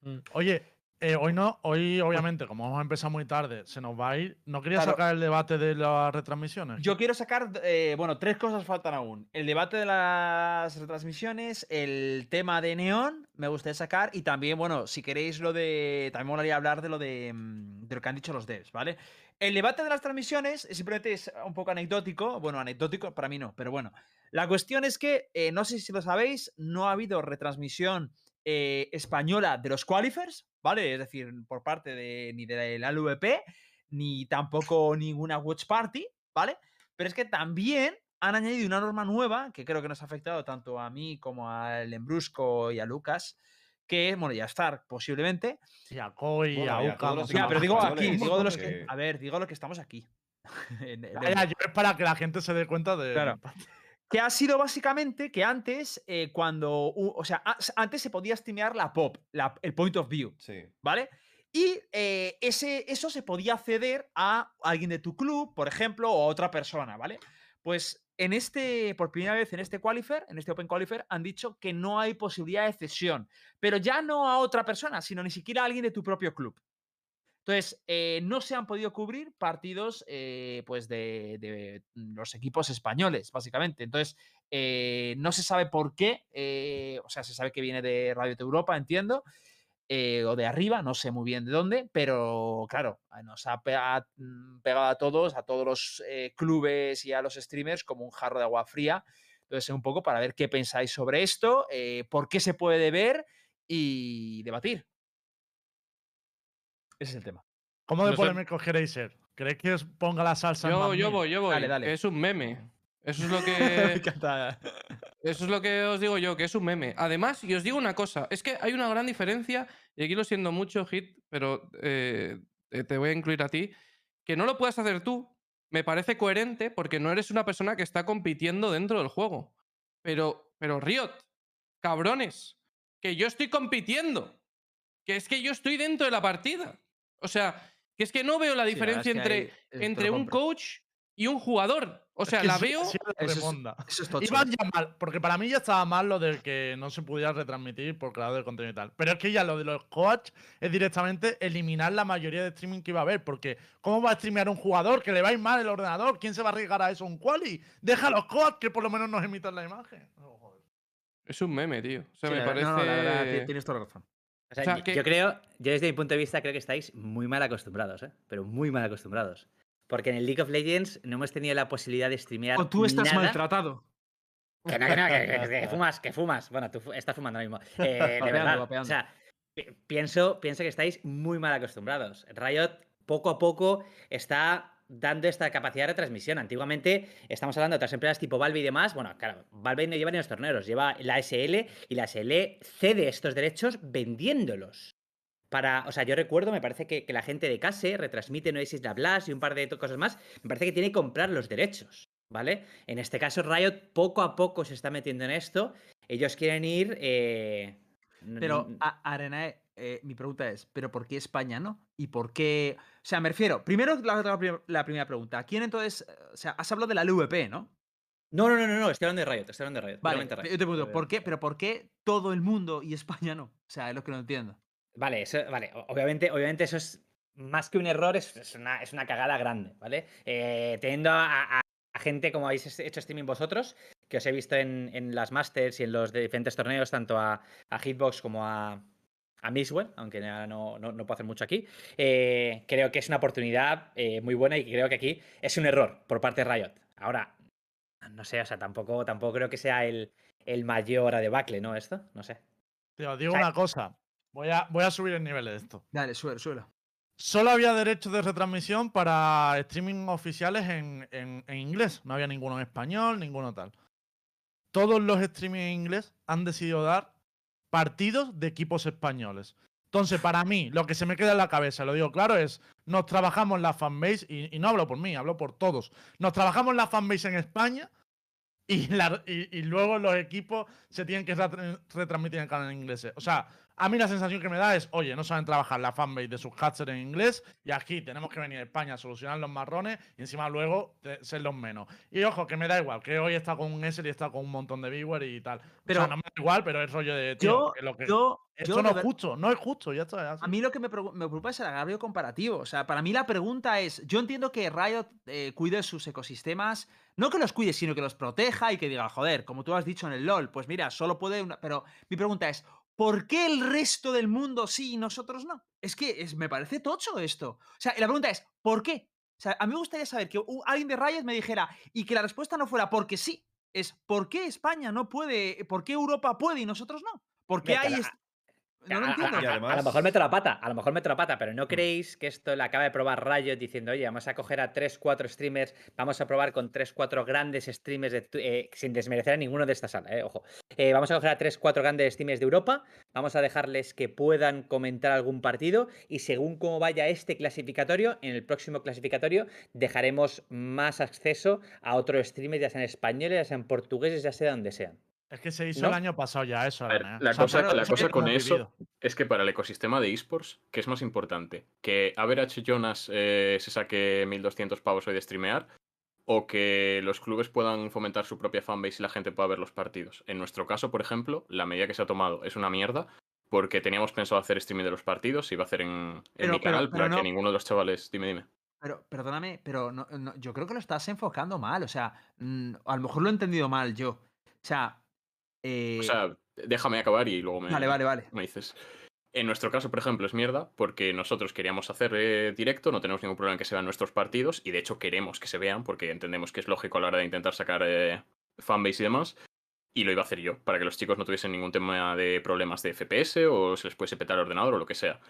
[SPEAKER 1] Mm.
[SPEAKER 3] Oye, eh, hoy no, hoy obviamente, como hemos empezado muy tarde, se nos va a ir. ¿No quería
[SPEAKER 2] Claro.
[SPEAKER 3] sacar el debate de las retransmisiones?
[SPEAKER 2] Yo quiero sacar, eh, bueno, tres cosas faltan aún. El debate de las retransmisiones, el tema de Neon, me gustaría sacar, y también, bueno, si queréis lo de, también molaría hablar de lo de, mm, de lo que han dicho los devs, ¿vale? El debate de las transmisiones simplemente es un poco anecdótico, bueno, anecdótico para mí no, pero bueno. La cuestión es que, eh, no sé si lo sabéis, no ha habido retransmisión eh, española de los qualifiers, ¿vale? Es decir, por parte de ni de la LVP, ni tampoco ninguna Watch Party, ¿vale? Pero es que también han añadido una norma nueva que creo que nos ha afectado tanto a mí como al Lembrusco y a Lucas, que, bueno, ya Stark posiblemente.
[SPEAKER 3] Y a Koi,
[SPEAKER 4] Bueno,
[SPEAKER 3] a
[SPEAKER 4] y a
[SPEAKER 3] Uka,
[SPEAKER 4] los
[SPEAKER 2] Ya,
[SPEAKER 3] más.
[SPEAKER 2] pero digo aquí, digo de los que. A ver, digo lo que estamos aquí. En-
[SPEAKER 3] Ya, ya, yo es para que la gente se dé cuenta de.
[SPEAKER 2] Claro. que ha sido básicamente que antes, eh, cuando, o sea, antes se podía streamear la pop, la- el point of view,
[SPEAKER 4] Sí.
[SPEAKER 2] ¿vale? Y eh, ese, eso se podía ceder a alguien de tu club, por ejemplo, o a otra persona, ¿vale? Pues en este, por primera vez en este qualifier, en este Open Qualifier, han dicho que no hay posibilidad de cesión, pero ya no a otra persona, sino ni siquiera a alguien de tu propio club. Entonces, eh, no se han podido cubrir partidos eh, pues de, los equipos españoles, básicamente. Entonces, eh, no se sabe por qué. eh, o sea, se sabe que viene de Radio de Europa, entiendo. o de arriba, no sé muy bien de dónde, pero claro, nos ha mm, pegado a todos, a todos los clubes y a los streamers como un jarro de agua fría. Entonces, un poco para ver qué pensáis sobre esto, por qué se puede ver y debatir. Ese es el tema.
[SPEAKER 3] ¿Cómo de
[SPEAKER 6] No sé.
[SPEAKER 3] polémicos queréis ser? ¿Queréis que os ponga la salsa? en
[SPEAKER 10] Yo,
[SPEAKER 3] Mad
[SPEAKER 10] yo voy, yo voy.
[SPEAKER 2] Dale, dale.
[SPEAKER 10] que es un meme. Eso es lo
[SPEAKER 2] Me
[SPEAKER 10] que.
[SPEAKER 2] encanta.
[SPEAKER 10] Eso es lo que os digo yo, que es un meme. Además, y os digo una cosa, es que hay una gran diferencia, y aquí lo siento mucho, Hit, pero eh, eh, te voy a incluir a ti, que no lo puedas hacer tú, me parece coherente porque no eres una persona que está compitiendo dentro del juego. Pero, pero Riot, cabrones, que yo estoy compitiendo, que es que yo estoy dentro de la partida. O sea, que es que no veo la
[SPEAKER 2] Sí,
[SPEAKER 10] diferencia
[SPEAKER 2] es que
[SPEAKER 10] entre, entre un
[SPEAKER 2] compro.
[SPEAKER 10] coach y un jugador. O
[SPEAKER 3] Es
[SPEAKER 10] sea,
[SPEAKER 3] que
[SPEAKER 10] la
[SPEAKER 3] sí-
[SPEAKER 10] veo...
[SPEAKER 3] sí
[SPEAKER 2] Eso es-. Eso.
[SPEAKER 3] Iban ya mal, porque para mí ya estaba mal lo de que no se pudiera retransmitir por creador de contenido y tal. Pero es que ya lo de los coach es directamente eliminar la mayoría de streaming que iba a haber. Porque, ¿cómo va a streamear un jugador que le va a ir mal el ordenador? ¿Quién se va a arriesgar a eso? ¿Un quali? Deja a los coach que por lo menos nos emitan la imagen. Oh, joder.
[SPEAKER 10] Es un meme, tío. O sea,
[SPEAKER 2] Sí,
[SPEAKER 10] me parece...
[SPEAKER 2] no, no, la verdad, ti- tienes toda la razón.
[SPEAKER 8] O sea,
[SPEAKER 10] O sea,
[SPEAKER 8] yo-
[SPEAKER 10] que-
[SPEAKER 8] yo creo, yo desde mi punto de vista creo que estáis muy mal acostumbrados, ¿eh? Pero muy mal acostumbrados. Porque en el League of Legends no hemos tenido la posibilidad de streamear
[SPEAKER 2] O tú estás
[SPEAKER 8] nada.
[SPEAKER 2] maltratado.
[SPEAKER 8] Que no, que no, que, que- que fumas, que fumas. Bueno, tú estás fumando ahora mismo. Eh, de verdad. O sea, pi- pienso, pienso que estáis muy mal acostumbrados. Riot poco a poco está dando esta capacidad de retransmisión. Antiguamente estamos hablando de otras empresas tipo Valve y demás. Bueno, claro, Valve no lleva ni los torneos, lleva la SL y la SL cede estos derechos vendiéndolos. Para, o sea, yo recuerdo, me parece que, que la gente de Case retransmite Noesis la Blast y un par de cosas más. Me parece que tiene que comprar los derechos, ¿vale? En este caso, Riot poco a poco se está metiendo en esto. Ellos quieren ir. eh,
[SPEAKER 2] Pero, a- Arenae, eh, mi pregunta es, ¿pero por qué España no? ¿Y por qué...? O sea, me refiero, primero la, la la primera pregunta. ¿Quién entonces...? O sea, has hablado de la LVP, ¿no?
[SPEAKER 8] No, no, no, no, no, estoy hablando de Riot, estoy hablando de Riot.
[SPEAKER 2] Vale,
[SPEAKER 8] Riot.
[SPEAKER 2] yo te pregunto, ¿por qué? ¿Pero por qué todo el mundo y España no? O sea, es lo que no entiendo.
[SPEAKER 8] Vale, eso, vale. Obviamente, obviamente eso es más que un error, es, es una, es una cagada grande, ¿vale? Eh, teniendo a, a- a gente como habéis hecho streaming vosotros, que os he visto en, en las Masters y en los de diferentes torneos, tanto a, a Hitbox como a, a Mixwell, aunque ya no, no, no puedo hacer mucho aquí, eh, creo que es una oportunidad eh, muy buena y creo que aquí es un error por parte de Riot. Ahora, no sé, o sea, tampoco, tampoco creo que sea el, el mayor a debacle, ¿no? Esto, no sé.
[SPEAKER 3] Tío, digo
[SPEAKER 8] O sea-
[SPEAKER 3] una cosa. Voy a, voy a subir el nivel de esto.
[SPEAKER 2] Dale, suelo, suelo.
[SPEAKER 3] Solo había derechos de retransmisión para streaming oficiales en, en- en inglés. No había ninguno en español, ninguno tal. Todos los streaming en inglés han decidido dar partidos de equipos españoles. Entonces, para mí, lo que se me queda en la cabeza, lo digo claro, es nos trabajamos la fanbase, y, no hablo por mí, hablo por todos. Nos trabajamos la fanbase en España y, y- luego los equipos se tienen que retra- retransmitir en el canal inglés. O sea, a mí la sensación que me da es, oye, no saben trabajar la fanbase de sus casters en inglés y aquí tenemos que venir a España a solucionar los marrones y encima luego te- ser los menos. Y ojo, que me da igual, que hoy está con un S y está con un montón de viewers y tal.
[SPEAKER 2] Pero-
[SPEAKER 3] o sea, no me da igual, pero es rollo de, tío,
[SPEAKER 2] Yo,
[SPEAKER 3] que lo que...
[SPEAKER 2] yo,
[SPEAKER 3] Esto
[SPEAKER 2] yo
[SPEAKER 3] no es justo, no es justo, ya está. ya está.
[SPEAKER 2] A mí lo que me preocupa es el agravio comparativo. O sea, para mí la pregunta es, yo entiendo que Riot eh, cuide sus ecosistemas, no que los cuide, sino que los proteja y que diga, joder, como tú has dicho en el LOL, pues mira, solo puede una... Pero mi pregunta es, ¿por qué el resto del mundo sí y nosotros no? Es que es, me parece tocho esto. O sea, y la pregunta es, ¿por qué? O sea, a mí me gustaría saber que alguien de Riot me dijera y que la respuesta no fuera porque sí. Es ¿por qué España no puede? ¿Por qué Europa puede y nosotros no? ¿Por qué hay No lo
[SPEAKER 8] A- lo mejor meto la pata, a lo mejor meto la pata, pero ¿no
[SPEAKER 4] Mm.
[SPEAKER 8] creéis que esto lo acaba de probar Riot diciendo, oye, vamos a coger a 3, 4 streamers, vamos a probar con 3, 4 grandes streamers, de eh, sin desmerecer a ninguno de esta sala, eh, ojo. Eh, vamos a coger a 3, 4 grandes streamers de Europa, vamos a dejarles que puedan comentar algún partido y según cómo vaya este clasificatorio, en el próximo clasificatorio dejaremos más acceso a otros streamers, ya sean españoles, ya sean portugueses, ya sea donde sean.
[SPEAKER 3] Es que se hizo
[SPEAKER 8] ¿No?
[SPEAKER 3] el año pasado ya eso.
[SPEAKER 9] Ver,
[SPEAKER 3] ¿eh?
[SPEAKER 9] la
[SPEAKER 3] O sea,
[SPEAKER 9] cosa- la cosa
[SPEAKER 3] es
[SPEAKER 9] con eso-
[SPEAKER 3] vivido.
[SPEAKER 9] Es que para el ecosistema de esports, ¿qué es más importante? ¿Que Average Jonas eh, se saque 1200 pavos hoy de streamear? ¿O que los clubes puedan fomentar su propia fanbase y la gente pueda ver los partidos? En nuestro caso, por ejemplo, la medida que se ha tomado es una mierda porque teníamos pensado hacer streaming de los partidos, se iba a hacer en, en
[SPEAKER 2] Pero-
[SPEAKER 9] mi canal
[SPEAKER 2] pero
[SPEAKER 9] para que
[SPEAKER 2] no-
[SPEAKER 9] ninguno de los chavales... Dime, dime.
[SPEAKER 2] Pero, perdóname, pero no- no, yo creo que lo estás enfocando mal. O sea, mm, a lo mejor lo he entendido mal yo. O sea. Eh,
[SPEAKER 9] O sea, déjame acabar y luego me,
[SPEAKER 2] vale, vale, vale.
[SPEAKER 9] me dices. En nuestro caso, por ejemplo, es mierda porque nosotros queríamos hacer eh, directo, no tenemos ningún problema en que se vean nuestros partidos y de hecho queremos que se vean porque entendemos que es lógico a la hora de intentar sacar eh, fanbase y demás. Y lo iba a hacer yo para que los chicos no tuviesen ningún tema de problemas de FPS o se les pudiese petar el ordenador o lo que sea.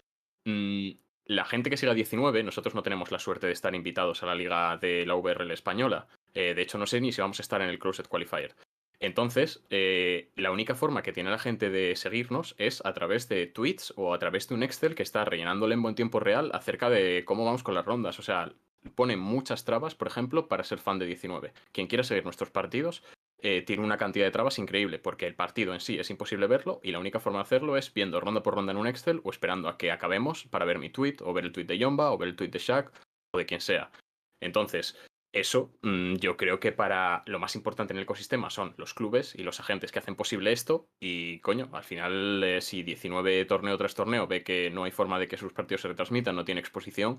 [SPEAKER 9] Mm, la gente que siga 19, nosotros no tenemos la suerte de estar invitados a la liga de la VRL española. Eh, de hecho, no sé ni si vamos a estar en el Closet Qualifier. Entonces, eh, la única forma que tiene la gente de seguirnos es a través de tweets o a través de un Excel que está rellenando el lembo en tiempo real acerca de cómo vamos con las rondas. O sea, pone muchas trabas, por ejemplo, para ser fan de 19. Quien quiera seguir nuestros partidos eh, tiene una cantidad de trabas increíble, porque el partido en sí es imposible verlo y la única forma de hacerlo es viendo ronda por ronda en un Excel o esperando a que acabemos para ver mi tweet o ver el tweet de Yomba o ver el tweet de Shaq o de quien sea. Entonces, eso mm, yo creo que para lo más importante en el ecosistema son los clubes y los agentes que hacen posible esto y coño, al final eh, si 19 torneo tras torneo ve que no hay forma de que sus partidos se retransmitan, no tiene exposición,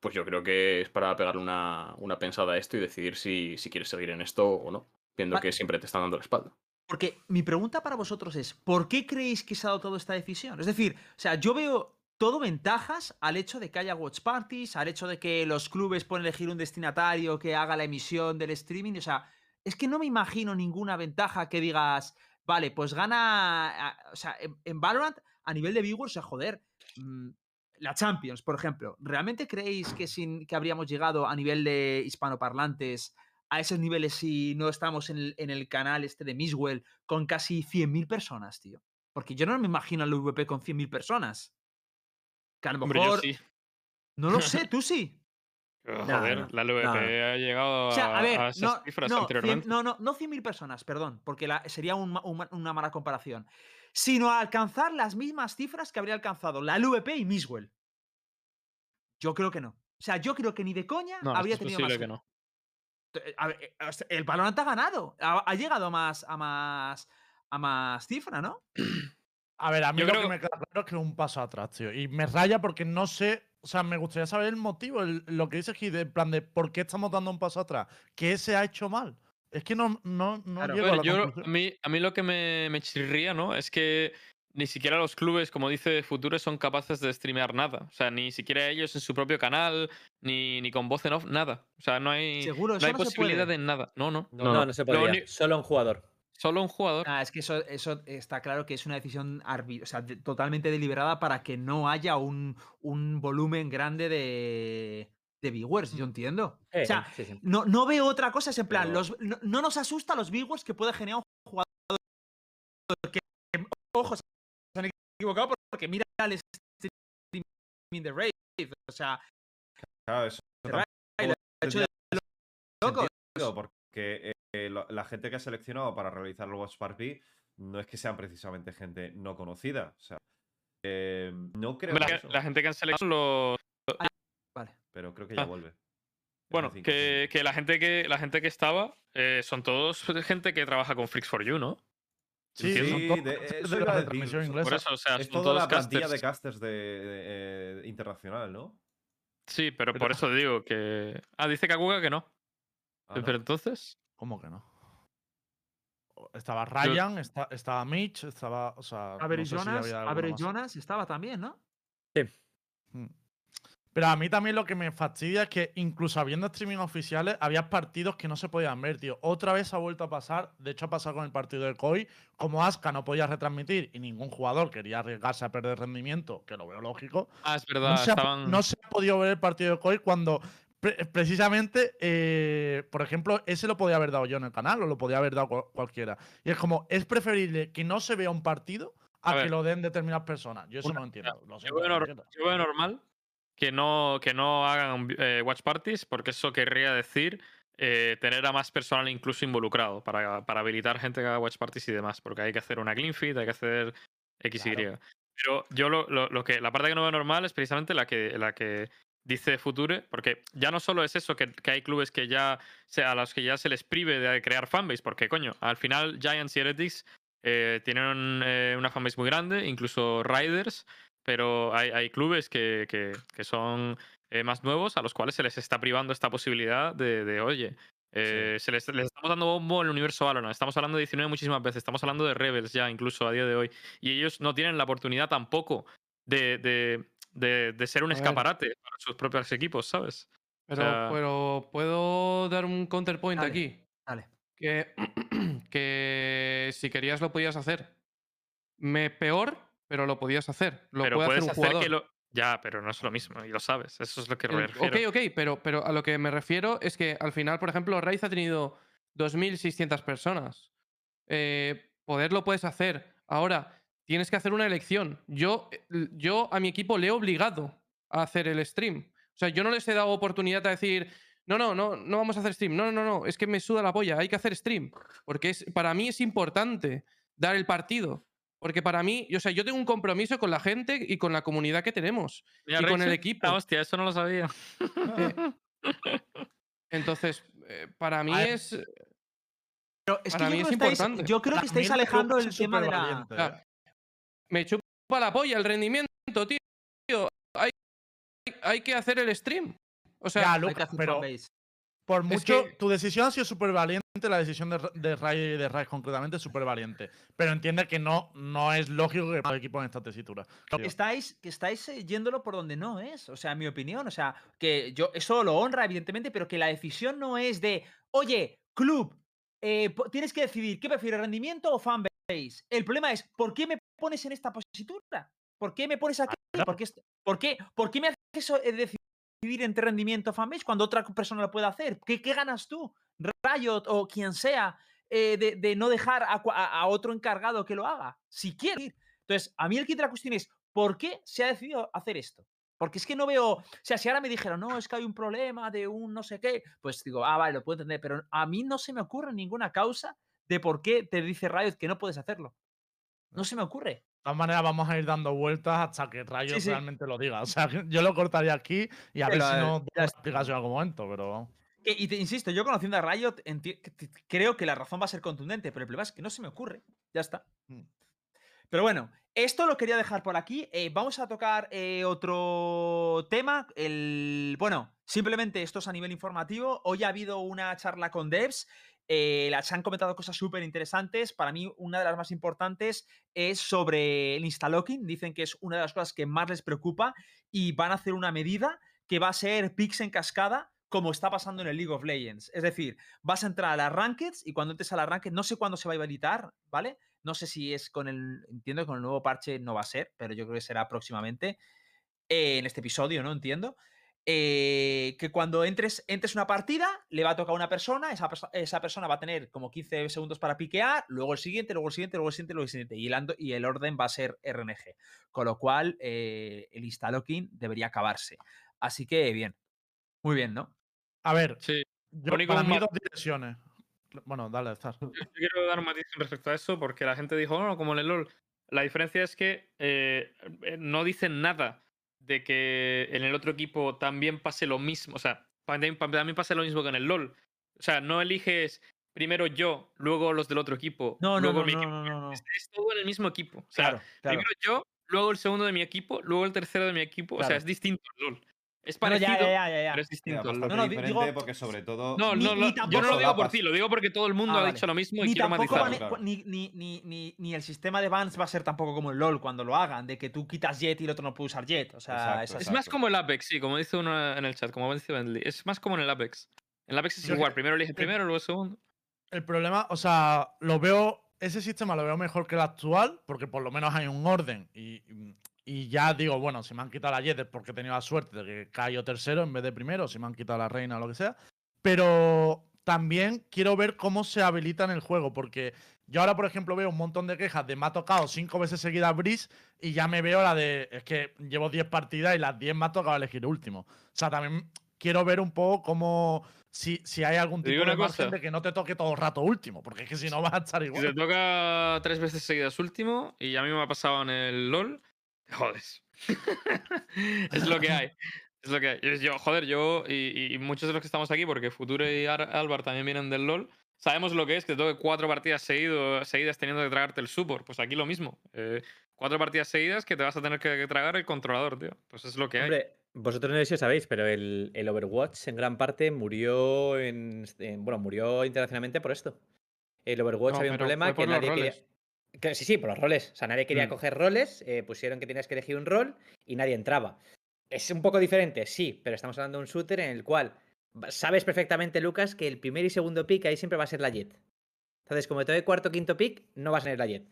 [SPEAKER 9] pues yo creo que es para pegarle una, una pensada a esto y decidir si, si quieres seguir en esto o no, viendo que siempre te están dando la espalda.
[SPEAKER 2] Porque mi pregunta para vosotros es: ¿por qué creéis que se ha adoptado esta decisión? Es decir, o sea, yo veo todo ventajas al hecho de que haya watch parties, al hecho de que los clubes pueden elegir un destinatario que haga la emisión del streaming. O sea, es que no me imagino ninguna ventaja que digas, vale, pues gana. O sea, en, Valorant, a nivel de viewers, o sea, joder. mm, la Champions, por ejemplo, ¿realmente creéis que, sin, que habríamos llegado a nivel de hispanoparlantes a esos niveles si no estamos en el, el canal este de Miswell con casi 100.000 personas, tío? Porque yo no me imagino al VP con 100.000 personas. Que a lo
[SPEAKER 1] Hombre, yo
[SPEAKER 2] mejor...
[SPEAKER 1] sí.
[SPEAKER 2] No lo sé, tú sí.
[SPEAKER 1] Joder,
[SPEAKER 8] no,
[SPEAKER 1] la LVP
[SPEAKER 8] no, no.
[SPEAKER 1] ha llegado
[SPEAKER 2] O sea, a ver,
[SPEAKER 1] esas
[SPEAKER 2] no,
[SPEAKER 1] cifras
[SPEAKER 2] no, cien-
[SPEAKER 1] anteriormente.
[SPEAKER 2] no, no, no 100.000 personas, perdón, porque la- sería un un una mala comparación. Sino a alcanzar las mismas cifras que habría alcanzado la LVP y Miswell. Yo creo que no. O sea, yo creo que ni de coña
[SPEAKER 1] No,
[SPEAKER 2] habría
[SPEAKER 1] es
[SPEAKER 2] tenido más.
[SPEAKER 1] posible que no.
[SPEAKER 2] Eh, a ver, eh, el Valorant ha ganado. Ha, ha llegado a más, a más, a más cifra, ¿no?
[SPEAKER 3] A ver, a mí
[SPEAKER 1] Yo
[SPEAKER 3] lo
[SPEAKER 1] creo-
[SPEAKER 3] que me queda claro es que es un paso atrás, tío. Y me raya porque no sé. O sea, me gustaría saber el motivo, el- lo que dice Gide, en plan de por qué estamos dando un paso atrás. ¿Qué se ha hecho mal? Es que no, no, no
[SPEAKER 2] Claro.
[SPEAKER 3] llego
[SPEAKER 1] A
[SPEAKER 3] a
[SPEAKER 1] ver,
[SPEAKER 3] la
[SPEAKER 1] yo, a, mí, a mí lo que me, me chirría, ¿no? Es que ni siquiera los clubes, como dice Future, son capaces de streamear nada. O sea, ni siquiera ellos en su propio canal, ni, ni con voz en off, nada. O sea, no hay,
[SPEAKER 2] Seguro,
[SPEAKER 1] no hay
[SPEAKER 2] no se
[SPEAKER 1] posibilidad de nada. No, no.
[SPEAKER 8] No, no, se
[SPEAKER 1] Lo
[SPEAKER 8] podría.
[SPEAKER 1] uni-
[SPEAKER 8] Solo un jugador.
[SPEAKER 1] Solo un jugador.
[SPEAKER 2] Ah, es que eso, eso está claro que es una decisión o sea, de- totalmente deliberada para que no haya un, un volumen grande de, de viewers, yo entiendo.
[SPEAKER 8] Eh,
[SPEAKER 2] o sea,
[SPEAKER 8] sí, sí.
[SPEAKER 2] no, no veo otra cosa, es en plan,
[SPEAKER 4] Pero-
[SPEAKER 2] los, no, no nos asusta los viewers que puede generar un jugador que, que- ojo, se han equivocado porque mira el streaming de Rave, o sea,
[SPEAKER 4] Claro, eso
[SPEAKER 2] hecho
[SPEAKER 4] tendría
[SPEAKER 2] de locos.
[SPEAKER 4] sentido, porque eh, lo- la gente que ha seleccionado para realizar el Watch Party no es que sean precisamente gente no conocida. O sea, eh, no creo
[SPEAKER 1] La,
[SPEAKER 4] que eso,
[SPEAKER 1] la gente que han seleccionado los,
[SPEAKER 2] vale.
[SPEAKER 4] pero creo que ya
[SPEAKER 1] Ah.
[SPEAKER 4] vuelve.
[SPEAKER 1] Bueno,
[SPEAKER 4] F5,
[SPEAKER 1] que, que la gente que la gente que estaba eh, son todos gente que trabaja con Freaks for You, ¿no?
[SPEAKER 3] Sí,
[SPEAKER 4] Sí, de- eso
[SPEAKER 3] de la
[SPEAKER 4] son-
[SPEAKER 3] inglesa.
[SPEAKER 1] Por eso, o sea,
[SPEAKER 4] Es
[SPEAKER 1] son
[SPEAKER 4] toda
[SPEAKER 1] todos
[SPEAKER 4] la plantilla
[SPEAKER 1] casters.
[SPEAKER 4] de casters de, de- eh, internacional, ¿no?
[SPEAKER 1] Sí, pero,
[SPEAKER 3] Pero-
[SPEAKER 1] por eso digo que. Ah, dice Kakuga que no.
[SPEAKER 4] Ah, ¿no?
[SPEAKER 1] Pero entonces.
[SPEAKER 3] ¿Cómo que no? Estaba Ryan, esta- estaba Mitch, estaba. O sea, no
[SPEAKER 2] Avery
[SPEAKER 3] sé
[SPEAKER 2] Jonas, Avery. Jonas estaba también, ¿no?
[SPEAKER 3] Mm. Pero a mí también lo que me fastidia es que incluso habiendo streaming oficiales, había partidos que no se podían ver, tío. Otra vez ha vuelto a pasar, de hecho ha pasado con el partido de COI, como Aska no podía retransmitir y ningún jugador quería arriesgarse a perder rendimiento, que lo veo lógico.
[SPEAKER 1] Ah, es verdad,
[SPEAKER 3] No se, ha,
[SPEAKER 1] estaban.
[SPEAKER 3] no se ha podido ver el partido de COI cuando pre- precisamente, eh, por ejemplo, ese lo podía haber dado yo en el canal o lo podía haber dado cual- cualquiera. Y es como, es preferible que no se vea un partido a,
[SPEAKER 1] A
[SPEAKER 3] que
[SPEAKER 1] ver.
[SPEAKER 3] lo den determinadas personas. Yo eso
[SPEAKER 1] Una-
[SPEAKER 3] no entiendo. Lo
[SPEAKER 1] Yo veo,
[SPEAKER 3] no
[SPEAKER 1] nor-
[SPEAKER 3] entiendo.
[SPEAKER 1] yo veo normal que no, que no hagan eh, watch parties, porque eso querría decir eh, tener a más personal incluso involucrado para, para habilitar gente que haga watch parties y demás, porque hay que hacer una clean feed, hay que hacer X, Y.
[SPEAKER 3] Claro.
[SPEAKER 1] Pero yo lo, lo- lo que, la parte que no veo normal es precisamente la que, la que dice Future, porque ya no solo es eso, que, que hay clubes que ya, a los que ya se les prive de crear fanbase, porque coño, al final Giants y Heretics eh, tienen eh, una fanbase muy grande, incluso Riders, pero hay, hay clubes que, que- que son eh, más nuevos a los cuales se les está privando esta posibilidad de, de, oye, eh, se les, les estamos dando bombo en el universo Valorant, estamos hablando de 19 muchísimas veces, estamos hablando de Rebels ya incluso a día de hoy, y ellos no tienen la oportunidad tampoco de, de- de- de ser un
[SPEAKER 10] A ver.
[SPEAKER 1] escaparate para sus propios equipos, ¿sabes?
[SPEAKER 10] Pero,
[SPEAKER 1] sea-
[SPEAKER 10] pero puedo dar un counterpoint
[SPEAKER 2] Dale.
[SPEAKER 10] aquí.
[SPEAKER 2] Dale.
[SPEAKER 10] Que, que si querías lo podías hacer. Me peor, pero lo podías hacer. Lo
[SPEAKER 1] pero
[SPEAKER 10] puede hacer
[SPEAKER 1] puedes
[SPEAKER 10] un
[SPEAKER 1] hacer
[SPEAKER 10] jugador.
[SPEAKER 1] que lo... Ya, pero no es lo mismo, y lo sabes, eso es lo que me refiero.
[SPEAKER 10] ok, ok, pero, pero a lo que me refiero es que al final, por ejemplo, Raiz ha tenido 2.600 personas. Eh, poder lo puedes hacer. Ahora, tienes que hacer una elección. Yo, eh, yo a mi equipo le he obligado a hacer el stream. O sea, yo no les he dado oportunidad a decir, no, no, no, no vamos a hacer stream. No, no, no, es que me suda la polla, hay que hacer stream. Porque es, para mí es importante dar el partido. Porque para mí, o sea, yo tengo un compromiso con la gente y con la comunidad que tenemos. Y con el equipo.
[SPEAKER 1] ah, hostia, eso no lo sabía.
[SPEAKER 10] Entonces, eh, para mí
[SPEAKER 3] ver,
[SPEAKER 10] es.
[SPEAKER 2] Pero es que
[SPEAKER 10] Para
[SPEAKER 2] yo
[SPEAKER 10] mí
[SPEAKER 2] creo
[SPEAKER 10] es
[SPEAKER 2] que estáis-
[SPEAKER 10] importante.
[SPEAKER 2] yo creo que estáis alejando
[SPEAKER 3] que
[SPEAKER 2] el tema de la.
[SPEAKER 3] ¿eh?
[SPEAKER 10] Me chupa la polla el rendimiento, tío. Tío, Hay, hay que hacer el stream. O sea,
[SPEAKER 3] Ya, pero por
[SPEAKER 10] es
[SPEAKER 3] mucho,
[SPEAKER 10] que-
[SPEAKER 3] tu decisión ha sido súper valiente, la decisión de, de Ray de Ray concretamente es súper valiente. Pero entiende que no, no es lógico que el equipo en esta tesitura.
[SPEAKER 2] que estáis, que estáis eh, yéndolo por donde no es. O sea, en mi opinión. O sea, que yo eso lo honra, evidentemente, pero que la decisión no es de, oye, club, eh, tienes que decidir qué prefieres, rendimiento o fanbase. El problema es, ¿por qué me pones en esta positura? ¿Por qué me pones aquí? ¿Por qué, por qué, por qué me haces eh, decidir entre rendimiento fanbase cuando otra persona lo puede hacer? ¿Qué, qué ganas tú? Riot o quien sea eh, de, de no dejar a, cua- a- a otro encargado que lo haga. Si quiere. Entonces, a mí el kit de la cuestión es, ¿por qué se ha decidido hacer esto? Porque es que no veo, o sea, si ahora me dijeron, no, es que hay un problema de un no sé qué, pues digo, ah, vale, lo puedo entender, pero a mí no se me ocurre ninguna causa de por qué te dice Riot que no puedes hacerlo. No se me ocurre.
[SPEAKER 3] De todas maneras, vamos a ir dando vueltas hasta que Rayo
[SPEAKER 2] Sí, sí.
[SPEAKER 3] realmente lo diga. O sea, yo lo cortaría aquí y a ver si no
[SPEAKER 2] está.
[SPEAKER 3] explicación en algún momento, pero.
[SPEAKER 2] Que- y te insisto, yo conociendo a Riot, creo que la razón va a ser contundente, pero el problema es que no se me ocurre. Ya está. Pero bueno, esto lo quería dejar por aquí. Eh, vamos a tocar eh, otro tema. El, bueno, simplemente esto es a nivel informativo. Hoy ha habido una charla con devs. eh, la- se han comentado cosas súper interesantes. Para mí, una de las más importantes es sobre el instalocking. Dicen que es una de las cosas que más les preocupa y van a hacer una medida que va a ser picks en cascada como está pasando en el League of Legends. Es decir, vas a entrar a las rankeds y cuando entres a las rankeds, no sé cuándo se va a habilitar, ¿vale? No sé si es con el. Entiendo que con el nuevo parche no va a ser, pero yo creo que será próximamente. eh, en este episodio, ¿no? Entiendo. eh, que cuando entres, entres una partida, le va a tocar a una persona, esa, esa persona va a tener como 15 segundos para piquear, luego el siguiente, luego el siguiente, luego el siguiente, luego el siguiente. Y el, ando- y el orden va a ser RNG. Con lo cual, eh, el instalocking debería acabarse. Así que bien. Muy bien, ¿no?
[SPEAKER 3] A ver,
[SPEAKER 1] Sí.
[SPEAKER 3] yo, para mí dos direcciones. Bueno, dale, Zar.
[SPEAKER 1] Yo quiero dar un matiz respecto a eso porque la gente dijo, no, como en el LOL. La diferencia es que eh, eh, no dicen nada de que en el otro equipo también pase lo mismo. O sea, también, también pase lo mismo que en el LOL. O sea, no eliges primero yo, luego los del otro equipo.
[SPEAKER 2] No, no, no,
[SPEAKER 1] mi
[SPEAKER 2] no,
[SPEAKER 1] equipo.
[SPEAKER 2] no, no, no.
[SPEAKER 1] Es, todo en el mismo equipo. O sea,
[SPEAKER 2] Claro, claro.
[SPEAKER 1] primero yo, luego el segundo de mi equipo, luego el tercero de mi equipo. O sea,
[SPEAKER 2] Claro.
[SPEAKER 1] es distinto al LOL. Es
[SPEAKER 2] No, no,
[SPEAKER 1] parecido,
[SPEAKER 2] ya, ya, ya, ya.
[SPEAKER 1] pero es distinto.
[SPEAKER 2] No, no, digo-
[SPEAKER 4] porque sobre todo...
[SPEAKER 1] No,
[SPEAKER 2] Ni-
[SPEAKER 1] no,
[SPEAKER 2] ni
[SPEAKER 1] no, yo
[SPEAKER 2] tampoco
[SPEAKER 1] no lo digo por ti, lo digo porque todo el mundo
[SPEAKER 2] Ah,
[SPEAKER 1] ha
[SPEAKER 2] vale.
[SPEAKER 1] dicho lo mismo y
[SPEAKER 2] Ni
[SPEAKER 1] quiero
[SPEAKER 2] tampoco
[SPEAKER 1] matizarlo.
[SPEAKER 2] van-
[SPEAKER 4] claro.
[SPEAKER 2] ni, ni, ni, ni, ni el sistema de bans va a ser tampoco como el LOL cuando lo hagan, de que tú quitas Jet y el otro no puede usar Jet. O sea,
[SPEAKER 4] Exacto,
[SPEAKER 2] es
[SPEAKER 1] Es
[SPEAKER 2] así.
[SPEAKER 1] más como el Apex, sí, como dice uno en el chat, como dice Bentley. Es más como en el Apex. En el Apex es igual, primero elige el
[SPEAKER 3] eh,
[SPEAKER 1] primero, luego el segundo.
[SPEAKER 3] El problema, o sea, lo veo, ese sistema lo veo mejor que el actual, porque por lo menos hay un orden. Y, y ya digo, bueno, si me han quitado la Jet es porque he tenido la suerte de que cayó tercero en vez de primero, si me han quitado la reina o lo que sea. Pero también quiero ver cómo se habilita en el juego, porque yo ahora, por ejemplo, veo un montón de quejas de me ha tocado cinco veces seguidas Breeze y ya me veo la de, es que llevo 10 partidas y las 10 me ha tocado elegir último. O sea, también quiero ver un poco cómo, si, si hay algún tipo de margen
[SPEAKER 1] cosa.
[SPEAKER 3] de que no te toque todo el rato último, porque es que si no vas a estar
[SPEAKER 1] Si
[SPEAKER 3] igual.
[SPEAKER 1] te toca tres veces seguidas último, y a mí me ha pasado en el LOL, jodes. es lo que hay. Es lo que hay. Yo, joder, yo y, y muchos de los que estamos aquí, porque Futuro y Ar- Álvar también vienen del LOL, sabemos lo que es que toque cuatro partidas seguido, seguidas teniendo que tragarte el support. Pues aquí lo mismo. Eh, cuatro partidas seguidas que te vas a tener que, tragar el controlador, tío. Pues es lo que hay.
[SPEAKER 11] Vosotros no sé si sabéis, pero el, el Overwatch en gran parte murió en, en- bueno, murió internacionalmente por esto. El Overwatch
[SPEAKER 10] No,
[SPEAKER 11] había un problema que nadie quería. Que sí, sí, por los roles. O sea, nadie quería
[SPEAKER 1] Mm.
[SPEAKER 11] coger roles, eh, pusieron que tenías que elegir un rol y nadie entraba. Es un poco diferente, sí, pero estamos hablando de un shooter en el cual sabes perfectamente, Lucas, que el primer y segundo pick ahí siempre va a ser la Jet. Entonces, como te doy cuarto o quinto pick, no vas a tener la Jet.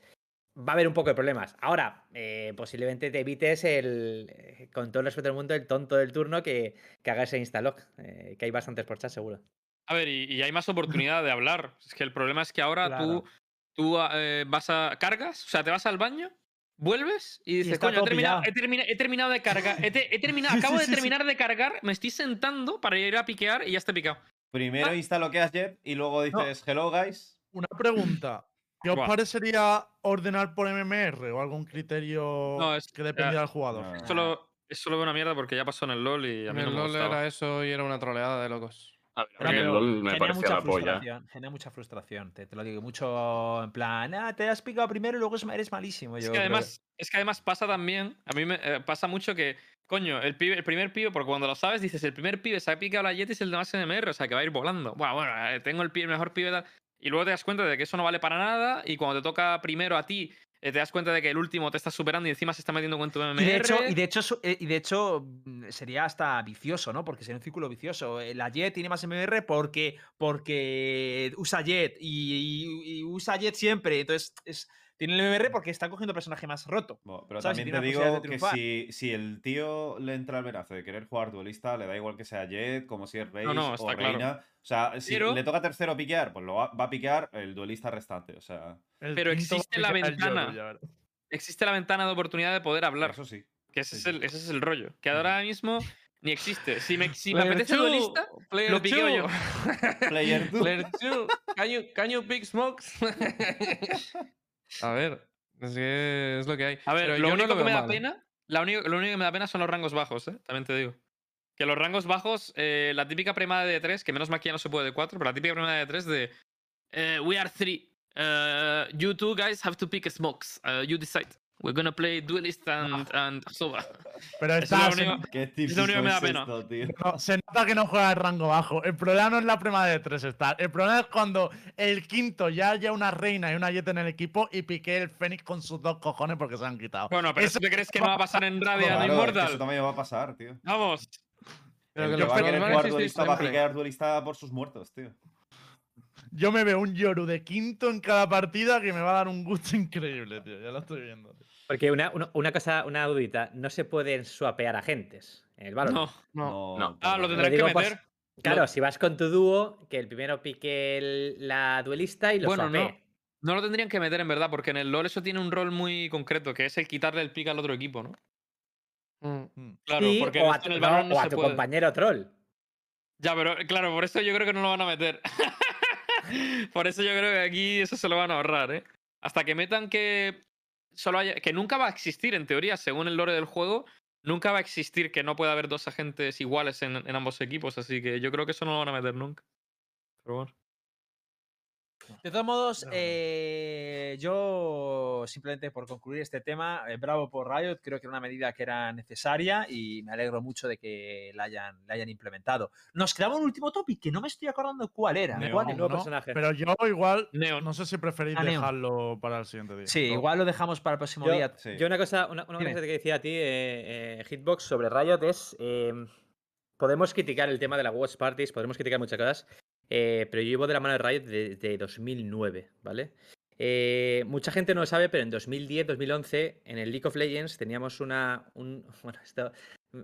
[SPEAKER 11] Va a haber un poco de problemas. Ahora, eh, posiblemente te evites el, eh, con todo el respeto del mundo, el tonto del turno que, que haga ese instalock, eh, que hay bastantes por chat, seguro.
[SPEAKER 1] A ver, y, y hay más oportunidad de hablar. Es que el problema es que ahora
[SPEAKER 2] Claro.
[SPEAKER 1] tú, tú eh, vas a. cargas, o sea, te vas al baño, vuelves y dices, coño, he terminado,
[SPEAKER 2] pillado".
[SPEAKER 1] he, termina- he terminado de cargar. He, te- he terminado,
[SPEAKER 3] Sí,
[SPEAKER 1] acabo
[SPEAKER 3] sí,
[SPEAKER 1] de
[SPEAKER 3] sí, sí.
[SPEAKER 1] terminar de cargar, me estoy sentando para ir a piquear y ya está picado.
[SPEAKER 4] Primero instaloqueas Jet y luego dices, hello guys.
[SPEAKER 3] Una pregunta. ¿Qué os parecería ordenar por MMR o algún criterio
[SPEAKER 1] No, es-
[SPEAKER 3] que dependía
[SPEAKER 1] ya-
[SPEAKER 3] del jugador?
[SPEAKER 4] No.
[SPEAKER 1] Solo, es solo una mierda porque ya pasó en el LOL y a
[SPEAKER 10] En
[SPEAKER 1] mí no
[SPEAKER 10] el
[SPEAKER 1] me
[SPEAKER 10] LOL
[SPEAKER 1] gustaba.
[SPEAKER 10] era eso y era una troleada de locos.
[SPEAKER 9] A ver, a
[SPEAKER 2] Pero
[SPEAKER 9] mí el LOL me
[SPEAKER 2] genera mucha
[SPEAKER 9] la polla.
[SPEAKER 2] frustración, genera mucha frustración. Te, te lo digo mucho en plan, ah, te has picado primero y luego es- eres malísimo.
[SPEAKER 1] Es que, además, es que además pasa también, a mí me eh, pasa mucho que, coño, el, pibe, el primer pibe, porque cuando lo sabes dices, el primer pibe se ha picado la Jet y es el de más NMR, o sea, que va a ir volando. Bueno, bueno, eh, tengo el, pibe- el mejor pibe tal. Y luego te das cuenta de que eso no vale para nada y cuando te toca primero a ti, te das cuenta de que el último te está superando y encima se está metiendo con tu MMR.
[SPEAKER 2] Y de hecho, y de hecho, eh, y de hecho mm, sería hasta vicioso, ¿no? Porque sería un círculo vicioso. Eh, La Jet tiene más MR porque, porque usa Jet y, y- y usa Jet siempre. Entonces, es, tiene el MR porque está cogiendo personaje más roto.
[SPEAKER 4] Bueno, pero también te digo que si, si el tío le entra el venazo de querer jugar duelista, le da igual que sea Jet, como si es Rey
[SPEAKER 1] no,
[SPEAKER 4] o
[SPEAKER 1] claro.
[SPEAKER 4] Reina. O sea, si
[SPEAKER 1] Pero-
[SPEAKER 4] le toca tercero piquear, pues lo va, va a piquear el duelista restante. O sea,
[SPEAKER 3] El
[SPEAKER 1] Pero existe la ventana. Existe la ventana de oportunidad de poder hablar.
[SPEAKER 4] eso sí.
[SPEAKER 1] Que ese,
[SPEAKER 4] sí,
[SPEAKER 1] es el, ese es el rollo. Que ahora mismo ni existe. Si me, si me apetece
[SPEAKER 10] two,
[SPEAKER 1] duelista,
[SPEAKER 10] player
[SPEAKER 1] lo piqueo yo.
[SPEAKER 4] Player two.
[SPEAKER 10] Player two. Can you, can you pick smokes? a ver, es que es lo que hay.
[SPEAKER 1] A ver,
[SPEAKER 10] Pero
[SPEAKER 1] lo
[SPEAKER 10] yo no
[SPEAKER 1] único que me da
[SPEAKER 10] mal, ¿eh?
[SPEAKER 1] pena, la lo único que me da pena son los rangos bajos, ¿eh? También te digo. Que los rangos bajos, eh, la típica premada de 3, que menos ya no se puede de 4, pero la típica premada de 3 de eh, We are three. Uh, you two guys have to pick smokes. Uh, you decide. We're gonna play duelist and, and Soba.
[SPEAKER 3] Pero
[SPEAKER 1] Eso es
[SPEAKER 3] está,
[SPEAKER 1] lo único-
[SPEAKER 4] Qué
[SPEAKER 1] Es lo único que me da
[SPEAKER 4] es
[SPEAKER 1] pena.
[SPEAKER 4] esto, tío.
[SPEAKER 3] no- se nota que no juega el rango bajo. El problema no es la prima de tres estar. El problema es cuando el quinto ya haya una reina y una jet en el equipo y pique el Fénix con sus dos cojones porque se han quitado.
[SPEAKER 1] Bueno, pero
[SPEAKER 3] Eso-
[SPEAKER 1] ¿tú te crees que no va a pasar en Radiant
[SPEAKER 4] Claro, es que
[SPEAKER 1] Immortal?
[SPEAKER 4] eso también va a pasar, tío.
[SPEAKER 1] Vamos.
[SPEAKER 10] Pero
[SPEAKER 4] el
[SPEAKER 10] que
[SPEAKER 4] que va a querer jugar duelista va a piquear duelista por sus muertos, tío.
[SPEAKER 3] Yo me veo un Yoru de quinto en cada partida que me va a dar un gusto increíble, tío. Ya lo estoy viendo.
[SPEAKER 11] Porque una, una, una cosa, una dudita, no se pueden swapear agentes en el Valorant.
[SPEAKER 1] No.
[SPEAKER 10] No.
[SPEAKER 9] No.
[SPEAKER 1] Ah, lo
[SPEAKER 4] no.
[SPEAKER 1] tendrán que
[SPEAKER 11] pues,
[SPEAKER 1] meter.
[SPEAKER 11] Claro,
[SPEAKER 1] No.
[SPEAKER 11] si vas con tu dúo, que el primero pique el- la duelista y lo
[SPEAKER 1] Bueno, no.
[SPEAKER 11] swapee.
[SPEAKER 1] No lo tendrían que meter en verdad, porque en el LoL eso tiene un rol muy concreto, que es el quitarle el pick al otro equipo, ¿no?
[SPEAKER 10] Mm.
[SPEAKER 1] Claro,
[SPEAKER 11] Sí,
[SPEAKER 1] porque
[SPEAKER 11] o a, tu-
[SPEAKER 1] en el
[SPEAKER 11] no o a
[SPEAKER 1] se
[SPEAKER 11] tu
[SPEAKER 1] puede.
[SPEAKER 11] compañero troll.
[SPEAKER 1] Ya, pero claro, por eso yo creo que no lo van a meter. por eso yo creo que aquí eso se lo van a ahorrar, ¿eh? Hasta que metan que solo que nunca va a existir, en teoría, según el lore del juego, nunca va a existir que no pueda haber dos agentes iguales en, en ambos equipos, así que yo creo que eso no lo van a meter nunca. Pero.
[SPEAKER 2] De todos modos,
[SPEAKER 3] No, no.
[SPEAKER 2] eh, yo simplemente por concluir este tema, eh, bravo por Riot, creo que era una medida que era necesaria y me alegro mucho de que la hayan, la hayan implementado. Nos quedaba un último topic que no me estoy acordando cuál era.
[SPEAKER 3] Neon,
[SPEAKER 2] ¿Cuál
[SPEAKER 8] el nuevo
[SPEAKER 3] ¿no?
[SPEAKER 8] personaje.
[SPEAKER 3] Pero yo igual,
[SPEAKER 1] Neon.
[SPEAKER 3] no sé si preferís
[SPEAKER 2] Ah, Neon.
[SPEAKER 3] dejarlo para el siguiente día.
[SPEAKER 2] Sí,
[SPEAKER 3] No.
[SPEAKER 2] igual lo dejamos para el próximo
[SPEAKER 8] Yo-
[SPEAKER 2] día.
[SPEAKER 4] Sí.
[SPEAKER 8] Yo una cosa, una, una cosa que decía a ti, eh, eh, Hitbox, sobre Riot es... eh, podemos criticar el tema de la Watch Parties, podemos criticar muchas cosas, eh, pero yo llevo de la mano de Riot desde 2009, ¿vale? Eh, mucha gente no lo sabe, pero en 2010, 2011, en el League of Legends teníamos una... Un, bueno, esto mm,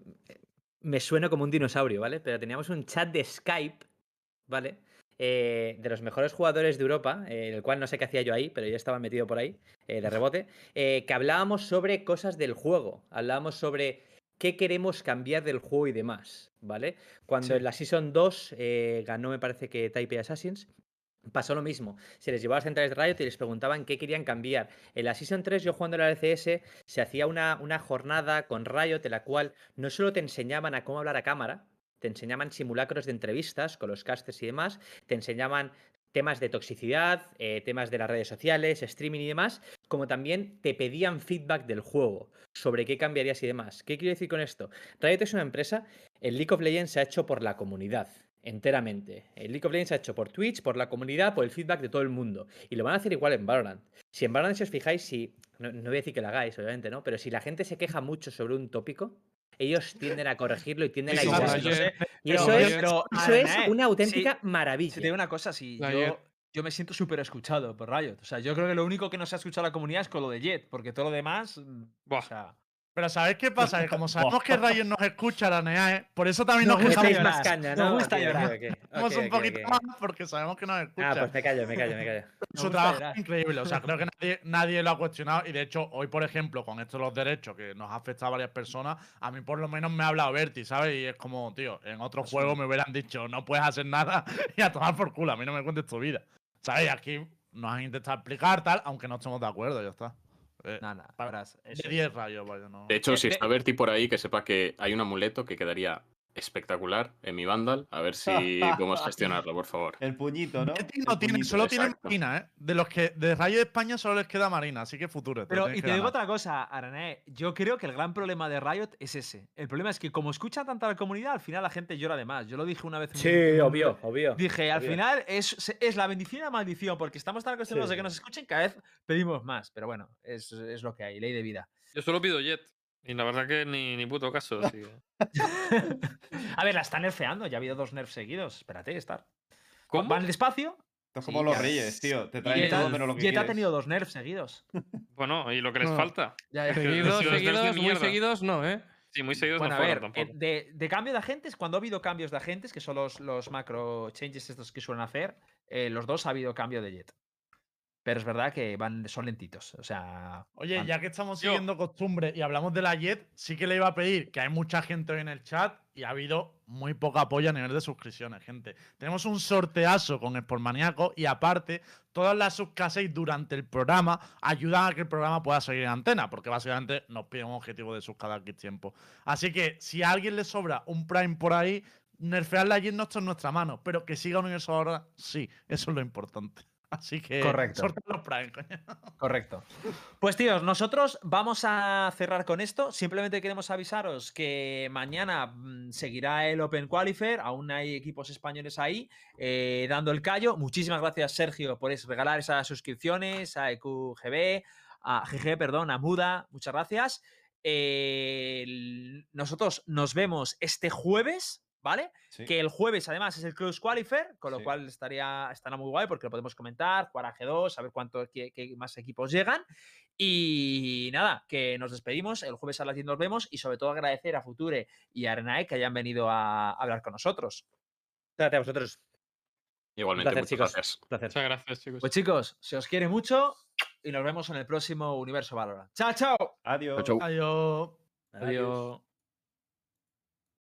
[SPEAKER 8] me suena como un dinosaurio, ¿vale? Pero teníamos un chat de Skype, ¿vale? Eh, de los mejores jugadores de Europa, eh, el cual no sé qué hacía yo ahí, pero yo estaba metido por ahí, eh, de rebote, eh, que hablábamos sobre cosas del juego, hablábamos sobre qué queremos cambiar del juego y demás, ¿vale? Cuando
[SPEAKER 2] Sí.
[SPEAKER 8] en la Season 2 eh, ganó, me parece que Taipei Assassins, pasó lo mismo. Se les llevaba a las centrales de Riot y les preguntaban qué querían cambiar. En la Season 3, yo jugando en la LCS, se hacía una, una jornada con Riot en la cual no solo te enseñaban a cómo hablar a cámara, te enseñaban simulacros de entrevistas con los casters y demás, te enseñaban temas de toxicidad, eh, temas de las redes sociales, streaming y demás, como también te pedían feedback del juego sobre qué cambiarías y demás. ¿Qué quiero decir con esto? Riot es una empresa, el League of Legends se ha hecho por la comunidad, enteramente. El League of Legends se ha hecho por Twitch, por la comunidad, por el feedback de todo el mundo. Y lo van a hacer igual en Valorant. Si en Valorant, si os fijáis, si. No, no voy a decir que lo hagáis, obviamente, ¿no? Pero si la gente se queja mucho sobre un tópico, ellos tienden a corregirlo y tienden
[SPEAKER 2] Sí,
[SPEAKER 8] a
[SPEAKER 2] sí,
[SPEAKER 8] eso es,
[SPEAKER 2] pero,
[SPEAKER 8] eso es
[SPEAKER 2] Arnae,
[SPEAKER 8] una auténtica
[SPEAKER 2] sí,
[SPEAKER 8] maravilla.
[SPEAKER 2] Si te digo una cosa, si yo, yo me siento súper escuchado por Riot. O sea, yo creo que lo único que no se ha escuchado a la comunidad es con lo de Jet, porque todo lo demás. mm,
[SPEAKER 1] Buah.
[SPEAKER 2] O sea,
[SPEAKER 3] Pero ¿sabéis qué pasa? Que como sabemos que Riot nos escucha, la NEAE, por eso también
[SPEAKER 2] Nos
[SPEAKER 3] nos
[SPEAKER 2] gusta
[SPEAKER 8] más caña,
[SPEAKER 2] Nos
[SPEAKER 8] ¿no?
[SPEAKER 2] gusta
[SPEAKER 8] Ok, ok,
[SPEAKER 2] llorar.
[SPEAKER 8] ok,
[SPEAKER 3] Estamos
[SPEAKER 8] ok,
[SPEAKER 3] un poquito más porque sabemos que nos escucha.
[SPEAKER 8] Ah, pues me callo, me callo, me callo.
[SPEAKER 2] Nos
[SPEAKER 3] Su
[SPEAKER 2] gusta
[SPEAKER 3] trabajo es increíble. O sea, creo que nadie, nadie lo ha cuestionado. Y de hecho, hoy, por ejemplo, con esto de los derechos que nos ha afectado a varias personas, a mí por lo menos me ha hablado Berti, ¿sabes? Y es como, tío, en otro juego me hubieran dicho, no puedes hacer nada y a tomar por culo. A mí no me cuentes tu vida. ¿Sabes? Aquí nos han intentado explicar tal, aunque no estemos de acuerdo, ya está. Eh,
[SPEAKER 2] nada,
[SPEAKER 3] Pa-
[SPEAKER 2] verás, eso-
[SPEAKER 3] de 10 rayos, vaya, no.
[SPEAKER 9] De hecho,
[SPEAKER 2] De-
[SPEAKER 9] si
[SPEAKER 2] de-
[SPEAKER 9] está Berti por ahí, que sepa que hay un amuleto que quedaría espectacular en mi Vandal. A ver si podemos gestionarlo, por favor.
[SPEAKER 4] El puñito, ¿no? El
[SPEAKER 3] tiene,
[SPEAKER 4] puñito,
[SPEAKER 3] solo tiene. Marina, ¿eh? De los que de Rayo de España solo les queda Marina, así que futuro. lo
[SPEAKER 2] Pero, y te digo
[SPEAKER 3] ganar.
[SPEAKER 2] otra cosa, Arané. Yo creo que el gran problema de Riot es ese. El problema es que, como escucha tanta la comunidad, al final la gente llora de más. Yo lo dije una vez.
[SPEAKER 8] Sí,
[SPEAKER 2] un-
[SPEAKER 8] obvio, obvio.
[SPEAKER 2] Dije, al final es, es la bendición y la maldición, porque estamos tan acostumbrados
[SPEAKER 8] Sí.
[SPEAKER 2] a que nos escuchen, cada vez pedimos más. Pero bueno, es, es lo que hay, ley de vida.
[SPEAKER 1] Yo solo pido Jet. Y la verdad que ni, ni puto caso. así que-
[SPEAKER 2] a ver, la están nerfeando. Ya ha habido dos nerfs seguidos. Espérate, estar.
[SPEAKER 1] ¿Cómo?
[SPEAKER 2] Van despacio.
[SPEAKER 4] Esto es
[SPEAKER 2] Sí,
[SPEAKER 4] como los
[SPEAKER 2] ya.
[SPEAKER 4] reyes, tío. Te traen
[SPEAKER 2] Jet
[SPEAKER 4] todo
[SPEAKER 2] ha-
[SPEAKER 4] menos lo que
[SPEAKER 2] Jet ha tenido dos nerfs seguidos.
[SPEAKER 1] Bueno, y lo que les
[SPEAKER 10] No.
[SPEAKER 1] falta.
[SPEAKER 2] Ya,
[SPEAKER 1] que
[SPEAKER 10] Seguidos,
[SPEAKER 1] si
[SPEAKER 10] seguidos, muy seguidos, no, ¿eh?
[SPEAKER 1] Sí, muy seguidos
[SPEAKER 2] Bueno,
[SPEAKER 1] no
[SPEAKER 2] a
[SPEAKER 1] fueron
[SPEAKER 2] ver,
[SPEAKER 1] tampoco.
[SPEAKER 2] eh, de, de cambio de agentes, cuando ha habido cambios de agentes, que son los, los macro changes estos que suelen hacer, eh, los dos ha habido cambio de jet. Pero es verdad que van, son lentitos. O sea.
[SPEAKER 3] Oye,
[SPEAKER 2] van-
[SPEAKER 3] ya que estamos
[SPEAKER 1] Yo-
[SPEAKER 3] siguiendo costumbre y hablamos de la Jet, sí que le iba a pedir que hay mucha gente hoy en el chat y ha habido muy poco apoyo a nivel de suscripciones, gente. Tenemos un sorteazo con Sportmaníaco y aparte, todas las hacéis durante el programa ayudan a que el programa pueda seguir en antena, porque básicamente nos piden un objetivo de subs cada X tiempo. Así que si a alguien le sobra un Prime por ahí, nerfear la Jet no está en nuestra mano, pero que siga Universo ahora, sí, eso es lo importante. Así que
[SPEAKER 2] Correcto.
[SPEAKER 3] los Prime, coño.
[SPEAKER 2] Correcto. Pues tíos, nosotros vamos a cerrar con esto. Simplemente queremos avisaros que mañana mm, seguirá el Open Qualifier. Aún hay equipos españoles ahí eh, dando el callo. Muchísimas gracias, Sergio, por regalar esas suscripciones a EQGB, a GG, perdón, a Muda. Muchas gracias. Eh, nosotros nos vemos este jueves. ¿Vale?
[SPEAKER 4] Sí.
[SPEAKER 2] Que el jueves, además, es el Close Qualifier, con lo
[SPEAKER 4] Sí.
[SPEAKER 2] cual estaría, estará muy guay porque lo podemos comentar, jugar a G2, saber cuánto qué- qué más equipos llegan. Y nada, que nos despedimos. El jueves a las 10 nos vemos y sobre todo agradecer a Future y a Arenae que hayan venido a hablar con nosotros.
[SPEAKER 8] Gracias a vosotros.
[SPEAKER 9] Igualmente,
[SPEAKER 8] placer,
[SPEAKER 9] muchas
[SPEAKER 8] chicos.
[SPEAKER 9] gracias.
[SPEAKER 8] Placer.
[SPEAKER 1] Muchas gracias, chicos.
[SPEAKER 2] Pues chicos, se os quiere mucho y nos vemos en el próximo Universo Valorant. ¡Chao, chao!
[SPEAKER 4] Adiós.
[SPEAKER 9] Chau, chau.
[SPEAKER 3] Adiós.
[SPEAKER 2] Adiós.